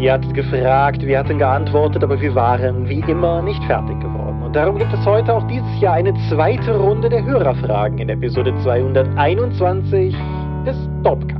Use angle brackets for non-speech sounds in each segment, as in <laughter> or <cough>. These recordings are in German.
Ihr hattet gefragt, wir hatten geantwortet, aber wir waren wie immer nicht fertig geworden. Und darum gibt es heute auch dieses Jahr eine zweite Runde der Hörerfragen in Episode 221 des Dopcast.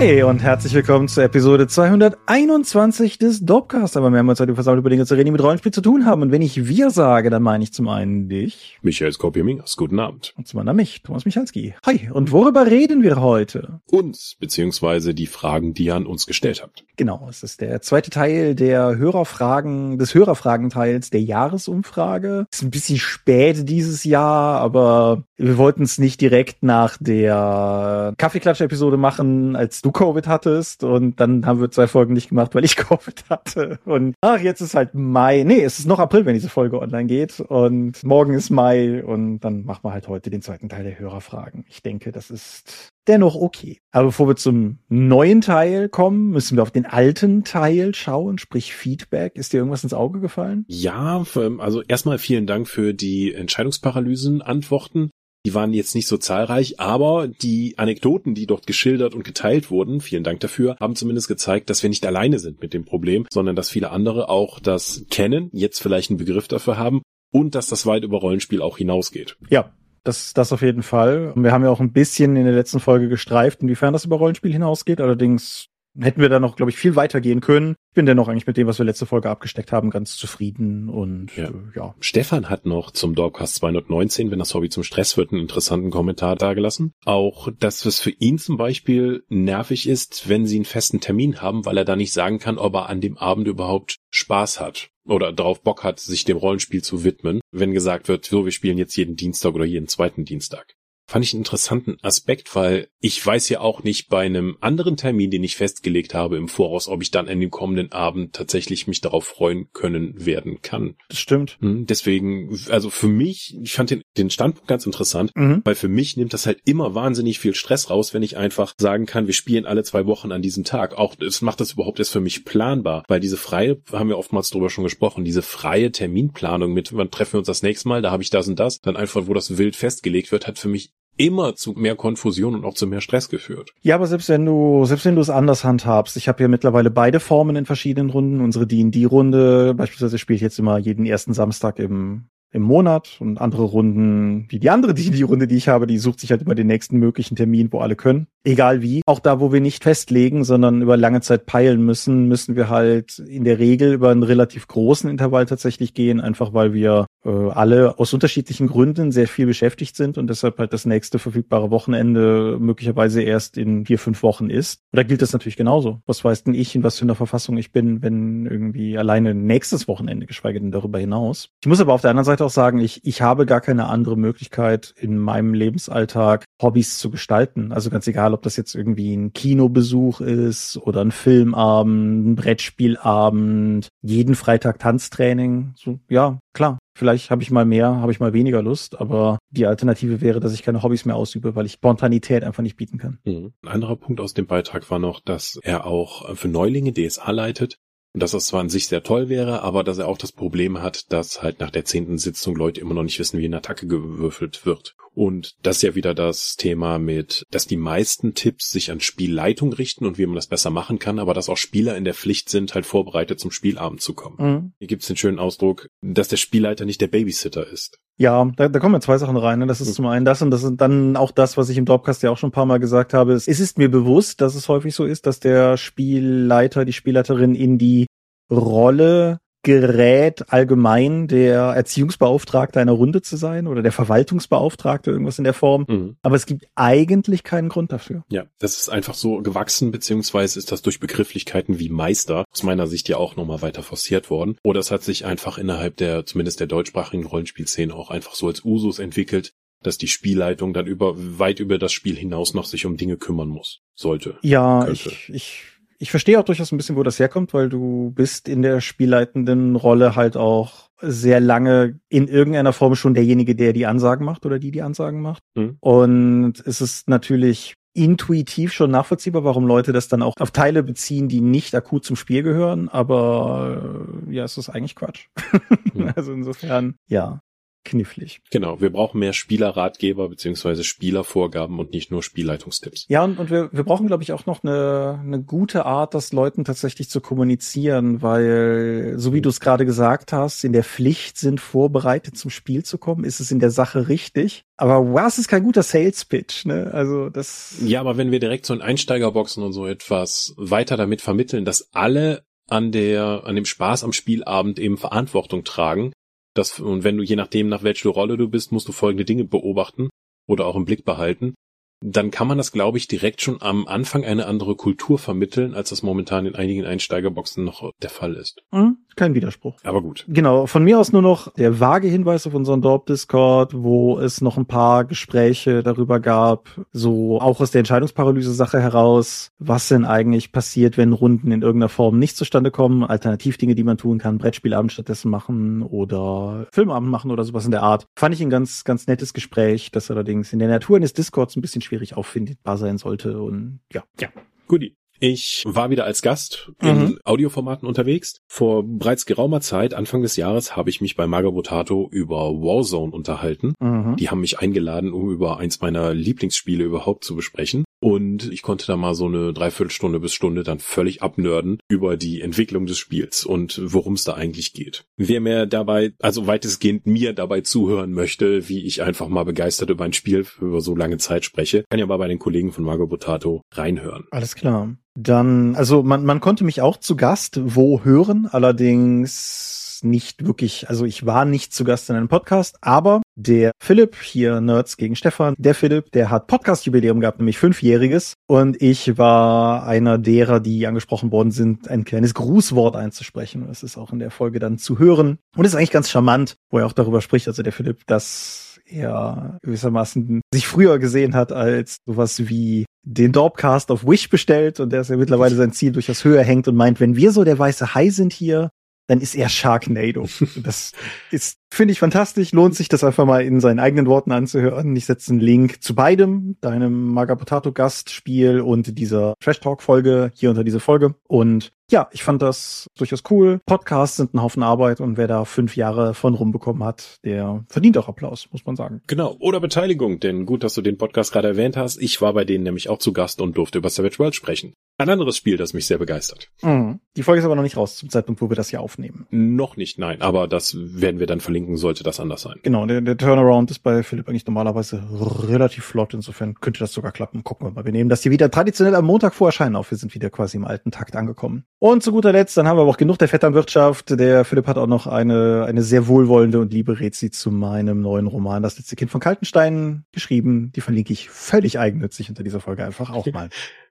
Hi und herzlich willkommen zur Episode 221 des Dopcast. Aber wir haben uns heute versammelt, über Dinge zu reden, die mit Rollenspiel zu tun haben. Und wenn ich wir sage, dann meine ich zum einen dich. Michael Skopje-Mingas, guten Abend. Und zum anderen mich, Thomas Michalski. Hi, und worüber reden wir heute? Uns, beziehungsweise die Fragen, die ihr an uns gestellt habt. Genau, es ist der zweite Teil der Hörerfragen, des Hörerfragenteils der Jahresumfrage. Ist ein bisschen spät dieses Jahr, aber wir wollten es nicht direkt nach der Kaffeeklatsch-Episode machen, als du Covid hattest und dann haben wir zwei Folgen nicht gemacht, weil ich <laughs> Covid hatte. Und ach, jetzt ist halt Mai. Nee, es ist noch April, wenn diese Folge online geht. Und morgen ist Mai und dann machen wir halt heute den zweiten Teil der Hörerfragen. Ich denke, das ist dennoch okay. Aber bevor wir zum neuen Teil kommen, müssen wir auf den alten Teil schauen, sprich Feedback. Ist dir irgendwas ins Auge gefallen? Ja, also erstmal vielen Dank für die Entscheidungsparalysen-Antworten. Die waren jetzt nicht so zahlreich, aber die Anekdoten, die dort geschildert und geteilt wurden, vielen Dank dafür, haben zumindest gezeigt, dass wir nicht alleine sind mit dem Problem, sondern dass viele andere auch das kennen, jetzt vielleicht einen Begriff dafür haben und dass das weit über Rollenspiel auch hinausgeht. Ja, das, das auf jeden Fall. Wir haben ja auch ein bisschen in der letzten Folge gestreift, inwiefern das über Rollenspiel hinausgeht. Allerdings hätten wir da noch, glaube ich, viel weiter gehen können. Ich bin dennoch eigentlich mit dem, was wir letzte Folge abgesteckt haben, ganz zufrieden und ja. Äh, ja. Stefan hat noch zum Dogcast 219, wenn das Hobby zum Stress wird, einen interessanten Kommentar dargelassen. Auch, dass es für ihn zum Beispiel nervig ist, wenn sie einen festen Termin haben, weil er da nicht sagen kann, ob er an dem Abend überhaupt Spaß hat oder darauf Bock hat, sich dem Rollenspiel zu widmen, wenn gesagt wird, so, wir spielen jetzt jeden Dienstag oder jeden zweiten Dienstag fand ich einen interessanten Aspekt, weil ich weiß ja auch nicht bei einem anderen Termin, den ich festgelegt habe im Voraus, ob ich dann an dem kommenden Abend tatsächlich mich darauf freuen können werden kann. Das stimmt. Hm, deswegen, also für mich, ich fand den, den Standpunkt ganz interessant, mhm. weil für mich nimmt das halt immer wahnsinnig viel Stress raus, wenn ich einfach sagen kann, wir spielen alle zwei Wochen an diesem Tag. Auch es macht das überhaupt erst für mich planbar, weil diese freie, haben wir oftmals drüber schon gesprochen, diese freie Terminplanung mit, wann treffen wir uns das nächste Mal, da habe ich das und das, dann einfach, wo das wild festgelegt wird, hat für mich immer zu mehr Konfusion und auch zu mehr Stress geführt. Ja, aber selbst wenn du, selbst wenn du es anders handhabst, ich habe ja mittlerweile beide Formen in verschiedenen Runden. Unsere D&D-Runde beispielsweise spielt jetzt immer jeden ersten Samstag im im Monat und andere Runden, wie die andere, die, die Runde, die ich habe, die sucht sich halt immer den nächsten möglichen Termin, wo alle können. Egal wie. Auch da, wo wir nicht festlegen, sondern über lange Zeit peilen müssen, müssen wir halt in der Regel über einen relativ großen Intervall tatsächlich gehen, einfach weil wir äh, alle aus unterschiedlichen Gründen sehr viel beschäftigt sind und deshalb halt das nächste verfügbare Wochenende möglicherweise erst in vier, fünf Wochen ist. Und da gilt das natürlich genauso. Was weiß denn ich, in was für einer Verfassung ich bin, wenn irgendwie alleine nächstes Wochenende, geschweige denn darüber hinaus. Ich muss aber auf der anderen Seite auch sagen, ich, ich habe gar keine andere Möglichkeit in meinem Lebensalltag Hobbys zu gestalten. Also ganz egal, ob das jetzt irgendwie ein Kinobesuch ist oder ein Filmabend, ein Brettspielabend, jeden Freitag Tanztraining. So, ja, klar. Vielleicht habe ich mal mehr, habe ich mal weniger Lust, aber die Alternative wäre, dass ich keine Hobbys mehr ausübe, weil ich Spontanität einfach nicht bieten kann. Mhm. Ein anderer Punkt aus dem Beitrag war noch, dass er auch für Neulinge DSA leitet und dass das zwar an sich sehr toll wäre, aber dass er auch das Problem hat, dass halt nach der zehnten Sitzung Leute immer noch nicht wissen, wie eine Attacke gewürfelt wird. Und das ist ja wieder das Thema mit, dass die meisten Tipps sich an Spielleitung richten und wie man das besser machen kann, aber dass auch Spieler in der Pflicht sind, halt vorbereitet zum Spielabend zu kommen. Mhm. Hier gibt es den schönen Ausdruck, dass der Spielleiter nicht der Babysitter ist. Ja, da, da kommen ja zwei Sachen rein. Ne? Das ist mhm. zum einen das und das ist dann auch das, was ich im Dropcast ja auch schon ein paar Mal gesagt habe. Es ist mir bewusst, dass es häufig so ist, dass der Spielleiter, die Spielleiterin in die Rolle gerät, allgemein der Erziehungsbeauftragte einer Runde zu sein oder der Verwaltungsbeauftragte, irgendwas in der Form. Mhm. Aber es gibt eigentlich keinen Grund dafür. Ja, das ist einfach so gewachsen, beziehungsweise ist das durch Begrifflichkeiten wie Meister aus meiner Sicht ja auch nochmal weiter forciert worden. Oder es hat sich einfach innerhalb der, zumindest der deutschsprachigen Rollenspielszene auch einfach so als Usus entwickelt, dass die Spielleitung dann über, weit über das Spiel hinaus noch sich um Dinge kümmern muss, sollte. Ja, ich, ich ich verstehe auch durchaus ein bisschen, wo das herkommt, weil du bist in der spielleitenden Rolle halt auch sehr lange in irgendeiner Form schon derjenige, der die Ansagen macht oder die die Ansagen macht. Mhm. Und es ist natürlich intuitiv schon nachvollziehbar, warum Leute das dann auch auf Teile beziehen, die nicht akut zum Spiel gehören, aber äh, ja, es ist eigentlich Quatsch. <laughs> Hm. also insofern, ja knifflig. Genau, wir brauchen mehr Spielerratgeber beziehungsweise Spielervorgaben und nicht nur Spielleitungstipps. Ja, und, und wir, wir brauchen, glaube ich, auch noch eine, eine gute Art, das Leuten tatsächlich zu kommunizieren, weil, so wie du es gerade gesagt hast, in der Pflicht sind, vorbereitet zum Spiel zu kommen, ist es in der Sache richtig. Aber was ist kein guter Sales-Pitch, ne? Also das. Ja, aber wenn wir direkt so in Einsteigerboxen und so etwas weiter damit vermitteln, dass alle an der, an dem Spaß am Spielabend eben Verantwortung tragen, das, und wenn du, je nachdem, nach welcher Rolle du bist, musst du folgende Dinge beobachten oder auch im Blick behalten dann kann man das, glaube ich, direkt schon am Anfang eine andere Kultur vermitteln, als das momentan in einigen Einsteigerboxen noch der Fall ist. Mhm, kein Widerspruch. Aber gut. Genau, von mir aus nur noch der vage Hinweis auf unseren Dorp-Discord, wo es noch ein paar Gespräche darüber gab, so auch aus der Entscheidungsparalyse-Sache heraus, was denn eigentlich passiert, wenn Runden in irgendeiner Form nicht zustande kommen, Alternativdinge, die man tun kann, Brettspielabend stattdessen machen oder Filmabend machen oder sowas in der Art. Fand ich ein ganz, ganz nettes Gespräch, das allerdings in der Natur eines Discords ein bisschen schwierig auffindbar sein sollte. Und ja. Ja. Guti. Ich war wieder als Gast in mhm. Audioformaten unterwegs. Vor bereits geraumer Zeit, Anfang des Jahres, habe ich mich bei Magabotato über Warzone unterhalten. Mhm. Die haben mich eingeladen, um über eins meiner Lieblingsspiele überhaupt zu besprechen. Und ich konnte da mal so eine Dreiviertelstunde bis Stunde dann völlig abnörden über die Entwicklung des Spiels und worum es da eigentlich geht. Wer mir dabei, also weitestgehend mir dabei zuhören möchte, wie ich einfach mal begeistert über ein Spiel über so lange Zeit spreche, kann ja mal bei den Kollegen von Margot Botato reinhören. Alles klar. Dann, also man, man konnte mich auch zu Gast wo hören, allerdings nicht wirklich, also ich war nicht zu Gast in einem Podcast, aber der Philipp, hier Nerds gegen Stefan, der Philipp, der hat Podcast-Jubiläum gehabt, nämlich fünfjähriges. Und ich war einer derer, die angesprochen worden sind, ein kleines Grußwort einzusprechen. Das ist auch in der Folge dann zu hören. Und ist eigentlich ganz charmant, wo er auch darüber spricht, also der Philipp, dass er gewissermaßen sich früher gesehen hat als sowas wie den Dorpcast auf Wish bestellt und der ist ja mittlerweile sein Ziel durchaus höher hängt und meint, wenn wir so der weiße Hai sind hier, dann ist er Sharknado. Das ist, finde ich fantastisch. Lohnt sich, das einfach mal in seinen eigenen Worten anzuhören. Ich setze einen Link zu beidem, deinem Magapotato Gastspiel und dieser Trash Talk Folge hier unter diese Folge. Und ja, ich fand das durchaus cool. Podcasts sind ein Haufen Arbeit und wer da fünf Jahre von rumbekommen hat, der verdient auch Applaus, muss man sagen. Genau. Oder Beteiligung, denn gut, dass du den Podcast gerade erwähnt hast. Ich war bei denen nämlich auch zu Gast und durfte über Savage World sprechen. Ein anderes Spiel, das mich sehr begeistert. Mhm. Die Folge ist aber noch nicht raus zum Zeitpunkt, wo wir das hier aufnehmen. Noch nicht, nein. Aber das werden wir dann verlinken, sollte das anders sein. Genau, der, der Turnaround ist bei Philipp eigentlich normalerweise relativ flott. Insofern könnte das sogar klappen. Gucken wir mal. Wir nehmen das hier wieder traditionell am Montag vor Erscheinen auf. Wir sind wieder quasi im alten Takt angekommen. Und zu guter Letzt, dann haben wir aber auch genug der Vetternwirtschaft. Der Philipp hat auch noch eine, eine sehr wohlwollende und liebe Rezi zu meinem neuen Roman, Das letzte Kind von Kaltenstein, geschrieben. Die verlinke ich völlig eigennützig unter dieser Folge einfach auch <laughs> mal.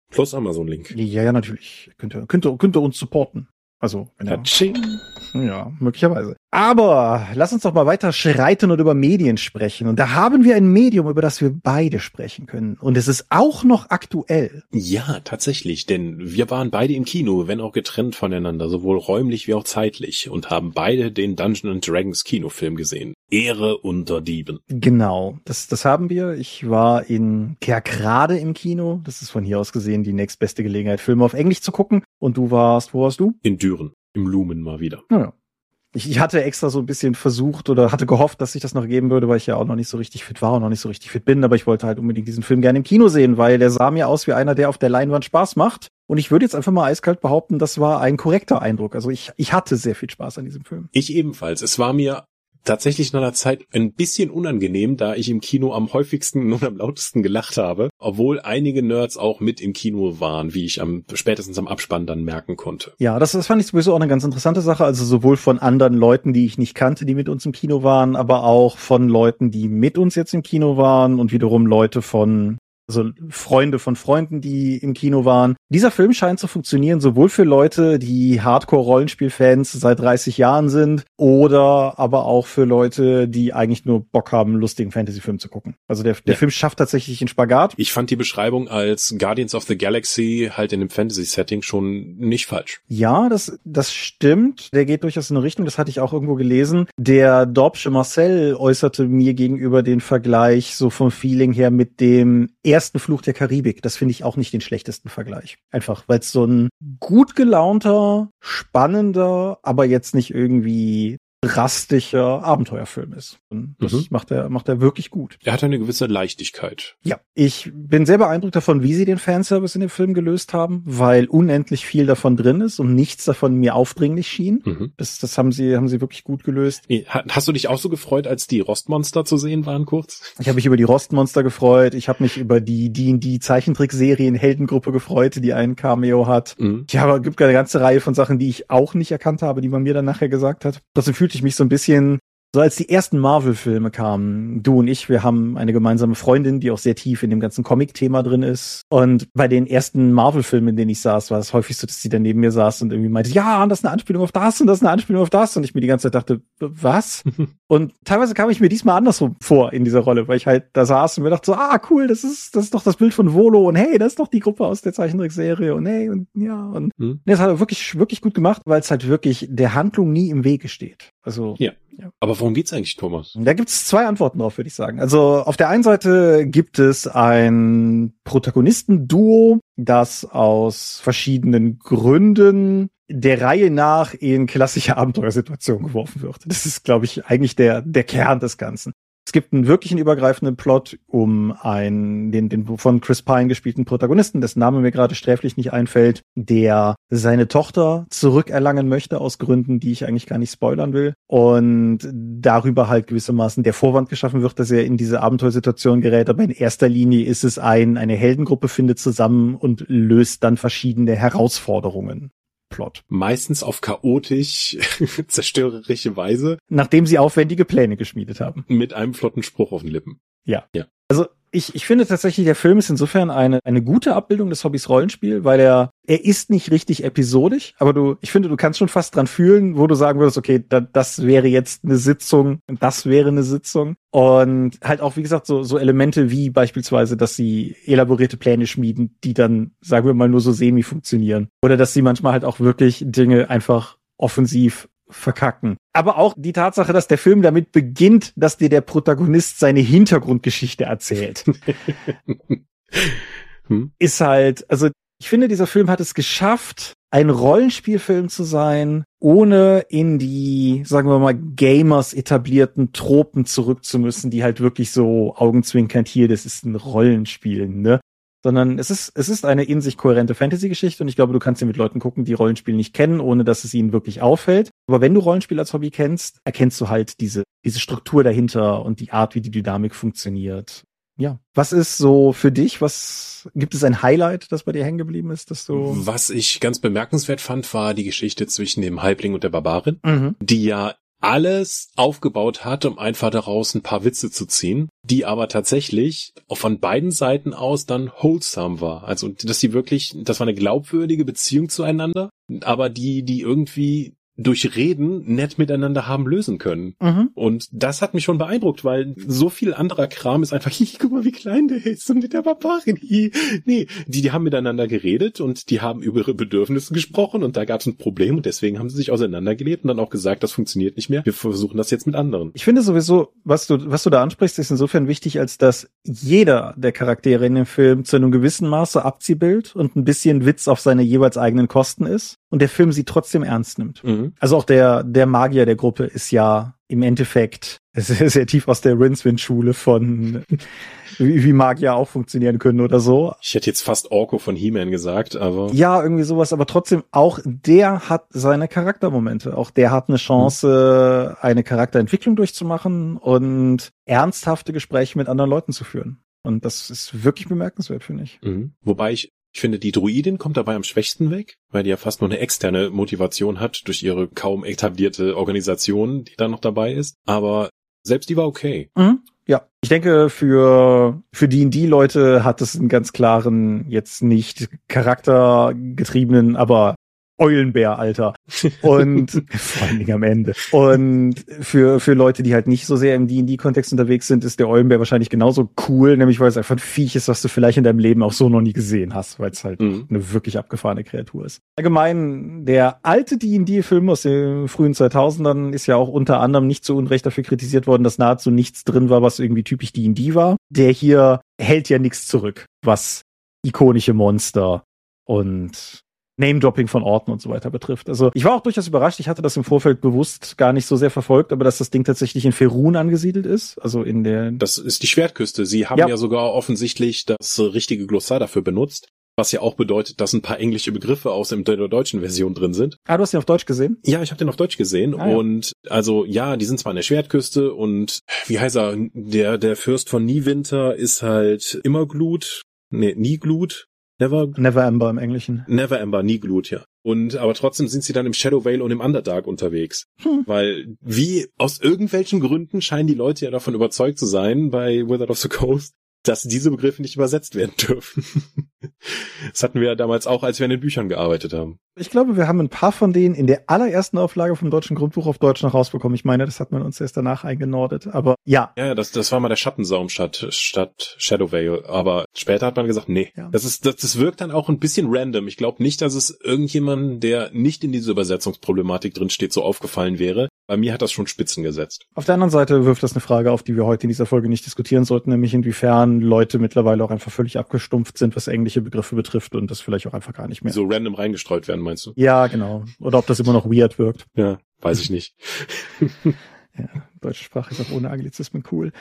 Plus Amazon-Link. Ja, ja, natürlich. Könnt ihr, könnt ihr, könnt ihr uns supporten. Also, wenn ihr, ja, möglicherweise. Aber lass uns doch mal weiter schreiten und über Medien sprechen. Und da haben wir ein Medium, über das wir beide sprechen können. Und es ist auch noch aktuell. Ja, tatsächlich, denn wir waren beide im Kino, wenn auch getrennt voneinander, sowohl räumlich wie auch zeitlich, und haben beide den Dungeon Dragons Kinofilm gesehen. Ehre unter Dieben. Genau, das, das haben wir. Ich war in Kerkrade im Kino. Das ist von hier aus gesehen die nächstbeste Gelegenheit, Filme auf Englisch zu gucken. Und du warst, wo warst du? In Düren. Im Lumen mal wieder. Ja, ich, ich hatte extra so ein bisschen versucht oder hatte gehofft, dass sich das noch geben würde, weil ich ja auch noch nicht so richtig fit war und noch nicht so richtig fit bin. Aber ich wollte halt unbedingt diesen Film gerne im Kino sehen, weil der sah mir aus wie einer, der auf der Leinwand Spaß macht. Und ich würde jetzt einfach mal eiskalt behaupten, das war ein korrekter Eindruck. Also ich, ich hatte sehr viel Spaß an diesem Film. Ich ebenfalls. Es war mir tatsächlich nach einer Zeit ein bisschen unangenehm, da ich im Kino am häufigsten und am lautesten gelacht habe, obwohl einige Nerds auch mit im Kino waren, wie ich am spätestens am Abspann dann merken konnte. Ja, das, das fand ich sowieso auch eine ganz interessante Sache, also sowohl von anderen Leuten, die ich nicht kannte, die mit uns im Kino waren, aber auch von Leuten, die mit uns jetzt im Kino waren und wiederum Leute von also Freunde von Freunden, die im Kino waren. Dieser Film scheint zu funktionieren, sowohl für Leute, die Hardcore-Rollenspiel-Fans seit 30 Jahren sind, oder aber auch für Leute, die eigentlich nur Bock haben, lustigen Fantasy-Film zu gucken. Also der, der ja. Film schafft tatsächlich den Spagat. Ich fand die Beschreibung als Guardians of the Galaxy halt in dem Fantasy-Setting schon nicht falsch. Ja, das, das stimmt. Der geht durchaus in eine Richtung, das hatte ich auch irgendwo gelesen. Der Dorbsche Marcel äußerte mir gegenüber den Vergleich so vom Feeling her mit dem ersten Fluch der Karibik. Das finde ich auch nicht den schlechtesten Vergleich. Einfach, weil es so ein gut gelaunter, spannender, aber jetzt nicht irgendwie drastischer Abenteuerfilm ist. Und das mhm. macht er, macht er wirklich gut. Er hat eine gewisse Leichtigkeit. Ja, ich bin sehr beeindruckt davon, wie sie den Fanservice in dem Film gelöst haben, weil unendlich viel davon drin ist und nichts davon mir aufdringlich schien. Mhm. Das, das haben sie, haben sie wirklich gut gelöst. Hast du dich auch so gefreut, als die Rostmonster zu sehen waren kurz? Ich habe mich über die Rostmonster gefreut. Ich habe mich über die D&D Zeichentrickserien Heldengruppe gefreut, die einen Cameo hat. Mhm. Ja, aber es gibt eine ganze Reihe von Sachen, die ich auch nicht erkannt habe, die man mir dann nachher gesagt hat. Trotzdem fühlte ich mich so ein bisschen so als die ersten Marvel-Filme kamen, du und ich, wir haben eine gemeinsame Freundin, die auch sehr tief in dem ganzen Comic-Thema drin ist. Und bei den ersten Marvel-Filmen, in denen ich saß, war es häufig so, dass sie dann neben mir saß und irgendwie meinte, ja, das ist eine Anspielung auf das und das ist eine Anspielung auf das. Und ich mir die ganze Zeit dachte, was? <laughs> und teilweise kam ich mir diesmal andersrum vor in dieser Rolle, weil ich halt da saß und mir dachte so, ah, cool, das ist, das ist doch das Bild von Volo und hey, das ist doch die Gruppe aus der Zeichentrickserie und hey und ja. Und hm. das hat er wirklich, wirklich gut gemacht, weil es halt wirklich der Handlung nie im Wege steht. Also ja. Ja. Aber worum geht's eigentlich, Thomas? Da gibt's zwei Antworten drauf, würde ich sagen. Also auf der einen Seite gibt es ein Protagonistenduo, das aus verschiedenen Gründen der Reihe nach in klassische Abenteuersituationen geworfen wird. Das ist, glaube ich, eigentlich der, der Kern des Ganzen. Es gibt einen wirklichen übergreifenden Plot um einen, den, den von Chris Pine gespielten Protagonisten, dessen Name mir gerade sträflich nicht einfällt, der seine Tochter zurückerlangen möchte aus Gründen, die ich eigentlich gar nicht spoilern will. Und darüber halt gewissermaßen der Vorwand geschaffen wird, dass er in diese Abenteuersituation gerät. Aber in erster Linie ist es ein, eine Heldengruppe findet zusammen und löst dann verschiedene Herausforderungen. Plot. Meistens auf chaotisch, <laughs> zerstörerische Weise. Nachdem sie aufwendige Pläne geschmiedet haben. Mit einem flotten Spruch auf den Lippen. Ja. Ja. Ich, ich finde tatsächlich, der Film ist insofern eine, eine gute Abbildung des Hobbys Rollenspiel, weil er, er ist nicht richtig episodisch, aber du, ich finde, du kannst schon fast dran fühlen, wo du sagen würdest, okay, da, das wäre jetzt eine Sitzung, das wäre eine Sitzung. Und halt auch, wie gesagt, so, so Elemente wie beispielsweise, dass sie elaborierte Pläne schmieden, die dann, sagen wir mal, nur so semi funktionieren. Oder dass sie manchmal halt auch wirklich Dinge einfach offensiv verkacken. Aber auch die Tatsache, dass der Film damit beginnt, dass dir der Protagonist seine Hintergrundgeschichte erzählt. <laughs> hm? Ist halt, also ich finde, dieser Film hat es geschafft, ein Rollenspielfilm zu sein, ohne in die, sagen wir mal, Gamers etablierten Tropen zurück zu müssen, die halt wirklich so augenzwinkernd hier, das ist ein Rollenspiel, ne? Sondern es ist, es ist eine in sich kohärente Fantasy-Geschichte und ich glaube, du kannst sie mit Leuten gucken, die Rollenspiel nicht kennen, ohne dass es ihnen wirklich auffällt. Aber wenn du Rollenspiel als Hobby kennst, erkennst du halt diese, diese Struktur dahinter und die Art, wie die Dynamik funktioniert. Ja. Was ist so für dich? Was gibt es ein Highlight, das bei dir hängen geblieben ist, dass du? Was ich ganz bemerkenswert fand, war die Geschichte zwischen dem Halbling und der Barbarin, mhm. die ja alles aufgebaut hat, um einfach daraus ein paar Witze zu ziehen, die aber tatsächlich auch von beiden Seiten aus dann wholesome war. Also, dass sie wirklich, das war eine glaubwürdige Beziehung zueinander, aber die, die irgendwie durch Reden nett miteinander haben lösen können. Mhm. Und das hat mich schon beeindruckt, weil so viel anderer Kram ist einfach, <laughs> hi, guck mal, wie klein der ist und mit der Barbarin. Hi. Nee, die, die haben miteinander geredet und die haben über ihre Bedürfnisse gesprochen und da gab es ein Problem und deswegen haben sie sich auseinandergelebt und dann auch gesagt, das funktioniert nicht mehr. Wir versuchen das jetzt mit anderen. Ich finde sowieso, was du, was du da ansprichst, ist insofern wichtig, als dass jeder der Charaktere in dem Film zu einem gewissen Maße Abziehbild und ein bisschen Witz auf seine jeweils eigenen Kosten ist und der Film sie trotzdem ernst nimmt. Mhm. Also auch der, der Magier der Gruppe ist ja im Endeffekt <laughs> sehr, sehr tief aus der Rincewind-Schule von <laughs> wie, wie Magier auch funktionieren können oder so. Ich hätte jetzt fast Orko von He-Man gesagt, aber. Ja, irgendwie sowas, aber trotzdem, auch der hat seine Charaktermomente. Auch der hat eine Chance, mhm. eine Charakterentwicklung durchzumachen und ernsthafte Gespräche mit anderen Leuten zu führen. Und das ist wirklich bemerkenswert, finde ich. Mhm. Wobei ich ich finde, die Druidin kommt dabei am schwächsten weg, weil die ja fast nur eine externe Motivation hat durch ihre kaum etablierte Organisation, die da noch dabei ist. Aber selbst die war okay. Mhm. Ja, ich denke, für, für D&D-Leute hat es einen ganz klaren, jetzt nicht charaktergetriebenen, aber Eulenbär, Alter. <laughs> Und vor allen Dingen am Ende. Und für, für Leute, die halt nicht so sehr im D&D-Kontext unterwegs sind, ist der Eulenbär wahrscheinlich genauso cool, nämlich weil es einfach ein Viech ist, was du vielleicht in deinem Leben auch so noch nie gesehen hast, weil es halt mhm. eine wirklich abgefahrene Kreatur ist. Allgemein, der alte D&D-Film aus den frühen 2000ern ist ja auch unter anderem nicht zu Unrecht dafür kritisiert worden, dass nahezu nichts drin war, was irgendwie typisch D&D war. Der hier hält ja nichts zurück, was ikonische Monster und Name-Dropping von Orten und so weiter betrifft. Also ich war auch durchaus überrascht. Ich hatte das im Vorfeld bewusst gar nicht so sehr verfolgt, aber dass das Ding tatsächlich in Ferun angesiedelt ist, also in der. Das ist die Schwertküste. Sie haben ja, ja sogar offensichtlich das richtige Glossar dafür benutzt. Was ja auch bedeutet, dass ein paar englische Begriffe aus der deutschen Version drin sind. Ah, du hast den auf Deutsch gesehen? Ja, ich habe den auf Deutsch gesehen. Ah, und ja. also ja, die sind zwar an der Schwertküste und wie heißt er, der, der Fürst von Niewinter ist halt immer Glut. Nee, nie Glut. Never, Never Ember im Englischen. Never Ember, nie Glut, ja. Und aber trotzdem sind sie dann im Shadow Vale und im Underdark unterwegs. Hm. Weil wie aus irgendwelchen Gründen scheinen die Leute ja davon überzeugt zu sein bei Wizard of the Coast, dass diese Begriffe nicht übersetzt werden dürfen. <laughs> das hatten wir ja damals auch, als wir an den Büchern gearbeitet haben. Ich glaube, wir haben ein paar von denen in der allerersten Auflage vom deutschen Grundbuch auf Deutsch noch rausbekommen. Ich meine, das hat man uns erst danach eingenordet, aber ja. Ja, das, das war mal der Schattensaum statt, statt Shadow Vale, aber später hat man gesagt, nee. Ja. Das ist, das, das wirkt dann auch ein bisschen random. Ich glaube nicht, dass es irgendjemand, der nicht in dieser Übersetzungsproblematik drin steht, so aufgefallen wäre. Bei mir hat das schon Spitzen gesetzt. Auf der anderen Seite wirft das eine Frage auf, die wir heute in dieser Folge nicht diskutieren sollten, nämlich inwiefern Leute mittlerweile auch einfach völlig abgestumpft sind, was englische Begriffe betrifft und das vielleicht auch einfach gar nicht mehr. So random reingestreut werden, meinst du? Ja, genau. Oder ob das immer noch weird wirkt. Ja, weiß ich nicht. <laughs> ja, deutsche Sprache ist auch ohne Anglizismen cool.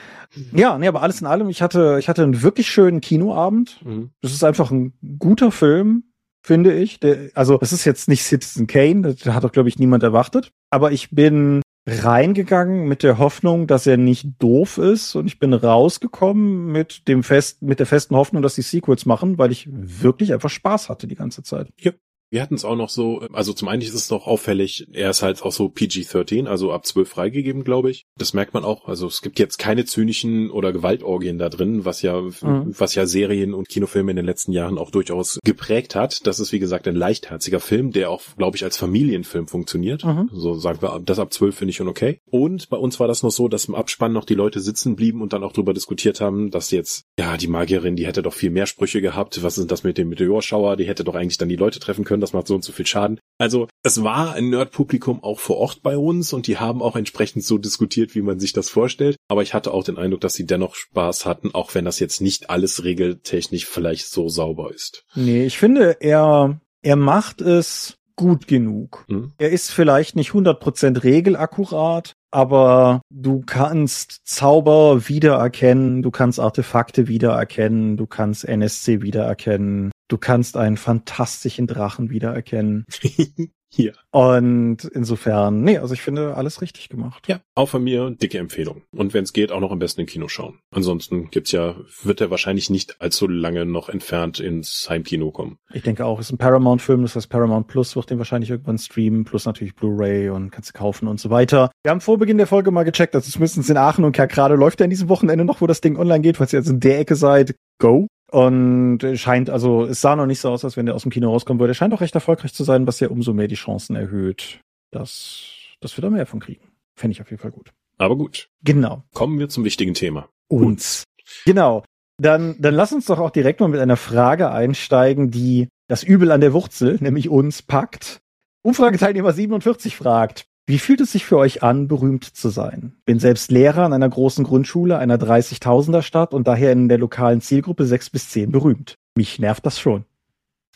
Ja, nee, aber alles in allem, ich hatte, ich hatte einen wirklich schönen Kinoabend. Mhm. Das ist einfach ein guter Film finde ich. Der, also es ist jetzt nicht Citizen Kane, das hat doch, glaube ich, niemand erwartet. Aber ich bin reingegangen mit der Hoffnung, dass er nicht doof ist und ich bin rausgekommen mit dem fest mit der festen Hoffnung, dass die Sequels machen, weil ich wirklich einfach Spaß hatte die ganze Zeit. Ja, wir hatten es auch noch so, also zum einen ist es doch auffällig, er ist halt auch so PG-13, also ab 12 freigegeben, glaube ich. Das merkt man auch. Also es gibt jetzt keine zynischen oder Gewaltorgien da drin, was ja, mhm. was ja Serien und Kinofilme in den letzten Jahren auch durchaus geprägt hat. Das ist wie gesagt ein leichtherziger Film, der auch, glaube ich, als Familienfilm funktioniert. Mhm. So sagen wir, das ab 12 finde ich schon okay. Und bei uns war das noch so, dass im Abspann noch die Leute sitzen blieben und dann auch drüber diskutiert haben, dass jetzt, ja, die Magierin, die hätte doch viel mehr Sprüche gehabt. Was ist das mit dem Meteorschauer? Die hätte doch eigentlich dann die Leute treffen können können, das macht so und so viel Schaden. Also es war ein Nerd-Publikum auch vor Ort bei uns und die haben auch entsprechend so diskutiert, wie man sich das vorstellt. Aber ich hatte auch den Eindruck, dass sie dennoch Spaß hatten, auch wenn das jetzt nicht alles regeltechnisch vielleicht so sauber ist. Nee, ich finde, er, er macht es gut genug. Mhm. Er ist vielleicht nicht 100% regelakkurat, aber du kannst Zauber wiedererkennen, du kannst Artefakte wiedererkennen, du kannst NSC wiedererkennen, du kannst einen fantastischen Drachen wiedererkennen. <laughs> Hier. Und insofern, nee, also ich finde alles richtig gemacht. Ja, auch von mir dicke Empfehlung. Und wenn es geht, auch noch am besten im Kino schauen. Ansonsten gibt's ja, wird er wahrscheinlich nicht allzu lange noch entfernt ins Heimkino kommen. Ich denke auch, es ist ein Paramount-Film, das heißt Paramount Plus wird den wahrscheinlich irgendwann streamen, plus natürlich Blu-ray und kannst du kaufen und so weiter. Wir haben vor Beginn der Folge mal gecheckt, also zumindest in Aachen und gerade läuft er in diesem Wochenende noch, wo das Ding online geht, falls ihr jetzt in der Ecke seid, go. Und scheint, also es sah noch nicht so aus, als wenn der aus dem Kino rauskommen würde. Scheint auch recht erfolgreich zu sein, was ja umso mehr die Chancen erhöht, dass, dass wir da mehr von kriegen. Fände ich auf jeden Fall gut. Aber gut. Genau. Kommen wir zum wichtigen Thema. Uns. Genau. Dann, dann lass uns doch auch direkt mal mit einer Frage einsteigen, die das Übel an der Wurzel, nämlich uns, packt. Umfrageteilnehmer 47 fragt, wie fühlt es sich für euch an, berühmt zu sein? Bin selbst Lehrer an einer großen Grundschule einer 30.000er Stadt und daher in der lokalen Zielgruppe 6 bis 10 berühmt. Mich nervt das schon.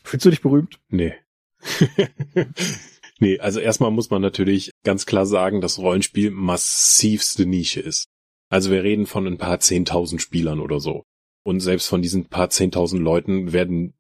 Fühlst du dich berühmt? Nee. <laughs> nee, also erstmal muss man natürlich ganz klar sagen, dass Rollenspiel massivste Nische ist. Also wir reden von ein paar 10.000 Spielern oder so. Und selbst von diesen paar 10.000 Leuten werden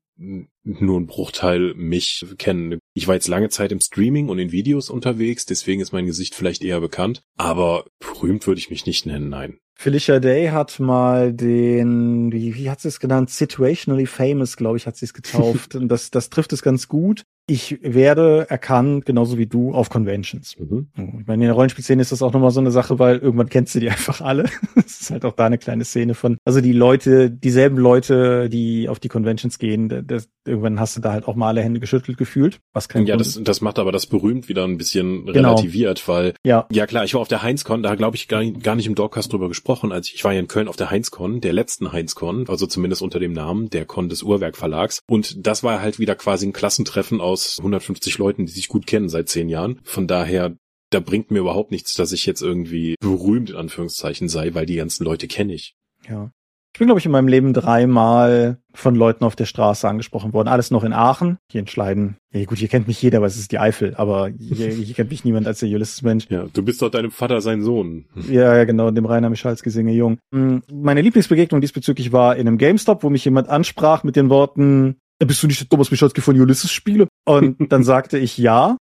nur ein Bruchteil mich kennen. Ich war jetzt lange Zeit im Streaming und in Videos unterwegs, deswegen ist mein Gesicht vielleicht eher bekannt, aber berühmt würde ich mich nicht nennen, nein. Felicia Day hat mal den, wie, wie hat sie es genannt? Situationally Famous, glaube ich, hat sie es getauft. <laughs> und das, das trifft es ganz gut ich werde erkannt, genauso wie du, auf Conventions. Mhm. Ich meine, in der Rollenspielszene ist das auch nochmal so eine Sache, weil irgendwann kennst du die <laughs> einfach alle. Es ist halt auch da eine kleine Szene von, also die Leute, dieselben Leute, die auf die Conventions gehen, das, irgendwann hast du da halt auch mal alle Hände geschüttelt gefühlt, was kein Ja, Grund das, das macht aber das berühmt wieder ein bisschen Genau. relativiert, weil Ja, Ja klar, ich war auf der Heinzcon, da glaube ich gar nicht, gar nicht im Dogcast drüber gesprochen, als ich, ich war ja in Köln auf der Heinzcon, der letzten Heinzcon, also zumindest unter dem Namen, der Con des Uhrwerk Verlags. Und das war halt wieder quasi ein Klassentreffen aus 150 Leuten, die sich gut kennen seit zehn Jahren. Von daher, da bringt mir überhaupt nichts, dass ich jetzt irgendwie berühmt in Anführungszeichen sei, weil die ganzen Leute kenne ich. ja. Ich bin, glaube ich, in meinem Leben dreimal von Leuten auf der Straße angesprochen worden. Alles noch in Aachen, hier in Schleiden. Ja gut, hier kennt mich jeder, weil es ist die Eifel, aber hier, <laughs> hier kennt mich niemand als der Ulysses-Mensch. Ja, du bist doch deinem Vater sein Sohn. <laughs> Ja, ja, genau, dem Rainer Michalski singe jung. Mm, Meine Lieblingsbegegnung diesbezüglich war in einem GameStop, wo mich jemand ansprach mit den Worten, "Äh, bist du nicht der Thomas Michalski von Ulysses Spiele? Und dann <laughs> sagte ich ja.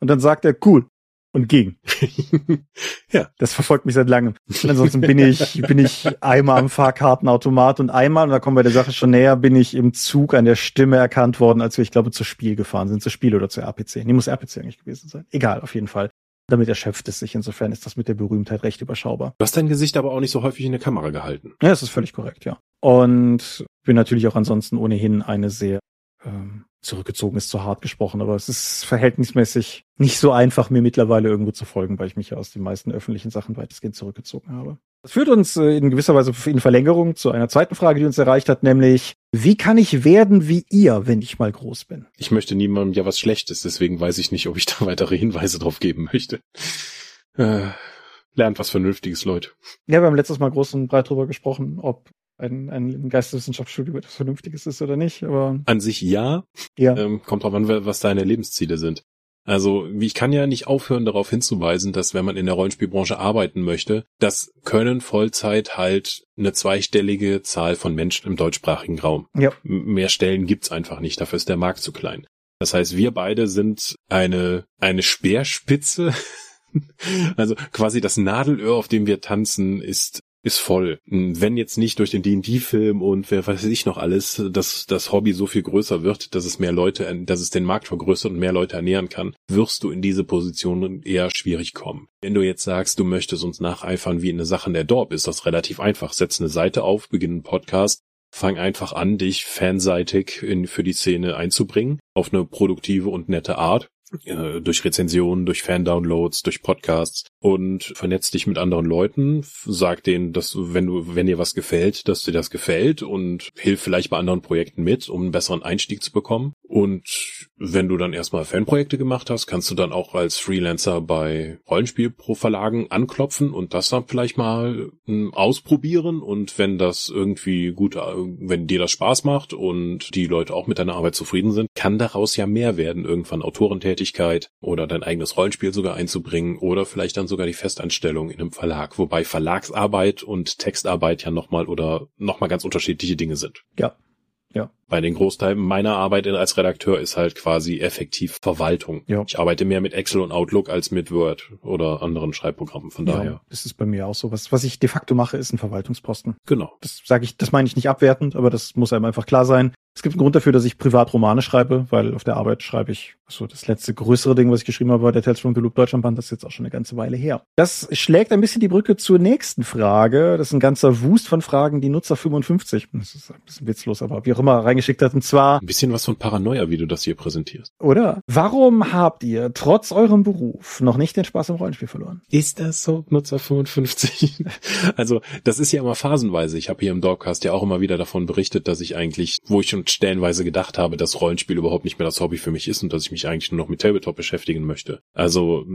Und dann sagte er, cool. Und ging. <laughs> ja, Das verfolgt mich seit langem. Ansonsten bin ich, <laughs> bin ich einmal am Fahrkartenautomat und einmal, und da kommen wir der Sache schon näher, bin ich im Zug an der Stimme erkannt worden, als wir, ich glaube, zur Spiel gefahren sind. Zur Spiel oder zur RPC. Nee, muss RPC eigentlich gewesen sein. Egal, auf jeden Fall. Damit erschöpft es sich. Insofern ist das mit der Berühmtheit recht überschaubar. du hast dein Gesicht aber auch nicht so häufig in der Kamera gehalten. Ja, das ist völlig korrekt, ja. Und bin natürlich auch ansonsten ohnehin eine sehr ähm, zurückgezogen ist zu hart gesprochen, aber es ist verhältnismäßig nicht so einfach, mir mittlerweile irgendwo zu folgen, weil ich mich ja aus den meisten öffentlichen Sachen weitestgehend zurückgezogen habe. Das führt uns äh, in gewisser Weise in Verlängerung zu einer zweiten Frage, die uns erreicht hat, nämlich, wie kann ich werden wie ihr, wenn ich mal groß bin? Ich möchte niemandem ja was Schlechtes, deswegen weiß ich nicht, ob ich da <laughs> weitere Hinweise drauf geben möchte. Äh, lernt was Vernünftiges, Leute. Ja, wir haben letztes Mal groß und breit drüber gesprochen, ob ein, ein Geisteswissenschaftsstudium etwas Vernünftiges ist oder nicht, aber An sich ja, ja. ähm, kommt drauf an, was deine Lebensziele sind. Also ich kann ja nicht aufhören, darauf hinzuweisen, dass wenn man in der Rollenspielbranche arbeiten möchte, das können Vollzeit halt eine zweistellige Zahl von Menschen im deutschsprachigen Raum. Ja. Mehr Stellen gibt's einfach nicht, dafür ist der Markt zu klein. Das heißt, wir beide sind eine, eine Speerspitze. <laughs> also quasi das Nadelöhr, auf dem wir tanzen, ist ist voll. Wenn jetzt nicht durch den D&D-Film und wer weiß ich noch alles, dass das Hobby so viel größer wird, dass es mehr Leute, dass es den Markt vergrößert und mehr Leute ernähren kann, wirst du in diese Position eher schwierig kommen. Wenn du jetzt sagst, du möchtest uns nacheifern wie in eine Sache in der Dorp, ist das relativ einfach. Setz eine Seite auf, beginn einen Podcast, fang einfach an, dich fanseitig in, für die Szene einzubringen, auf eine produktive und nette Art äh, durch Rezensionen, durch Fan-Downloads, durch Podcasts und vernetz dich mit anderen Leuten, sag denen, dass wenn du, wenn dir was gefällt, dass dir das gefällt und hilf vielleicht bei anderen Projekten mit, um einen besseren Einstieg zu bekommen. Und wenn du dann erstmal Fanprojekte gemacht hast, kannst du dann auch als Freelancer bei Rollenspiel-Pro-Verlagen anklopfen und das dann vielleicht mal ähm, ausprobieren. Und wenn das irgendwie gut, äh, wenn dir das Spaß macht und die Leute auch mit deiner Arbeit zufrieden sind, kann daraus ja mehr werden, irgendwann Autorentätigkeit oder dein eigenes Rollenspiel sogar einzubringen oder vielleicht dann sogar die Festanstellung in einem Verlag, wobei Verlagsarbeit und Textarbeit ja nochmal oder nochmal ganz unterschiedliche Dinge sind. Ja. Ja. Bei den Großteil meiner Arbeit als Redakteur ist halt quasi effektiv Verwaltung. Ja. Ich arbeite mehr mit Excel und Outlook als mit Word oder anderen Schreibprogrammen. Von daher. Ja, ist bei mir auch so. Was, was ich de facto mache, ist ein Verwaltungsposten. Genau. Das sage ich, das meine ich nicht abwertend, aber das muss einem einfach klar sein. Es gibt einen Grund dafür, dass ich privat Romane schreibe, weil auf der Arbeit schreibe ich, so das letzte größere Ding, was ich geschrieben habe, war der Tales from the Loop Deutschland Band, das ist jetzt auch schon eine ganze Weile her. Das schlägt ein bisschen die Brücke zur nächsten Frage. Das ist ein ganzer Wust von Fragen, die Nutzer 55, das ist ein bisschen witzlos, aber wie auch immer, reingeschickt hat. Und zwar, Ein bisschen was von Paranoia, wie du das hier präsentierst. oder? Warum habt ihr trotz eurem Beruf noch nicht den Spaß am Rollenspiel verloren? Ist das so, Nutzer 55? <laughs> also, das ist ja immer phasenweise. Ich habe hier im Dogcast ja auch immer wieder davon berichtet, dass ich eigentlich, wo ich schon stellenweise gedacht habe, dass Rollenspiel überhaupt nicht mehr das Hobby für mich ist und dass ich mich eigentlich nur noch mit Tabletop beschäftigen möchte. Also,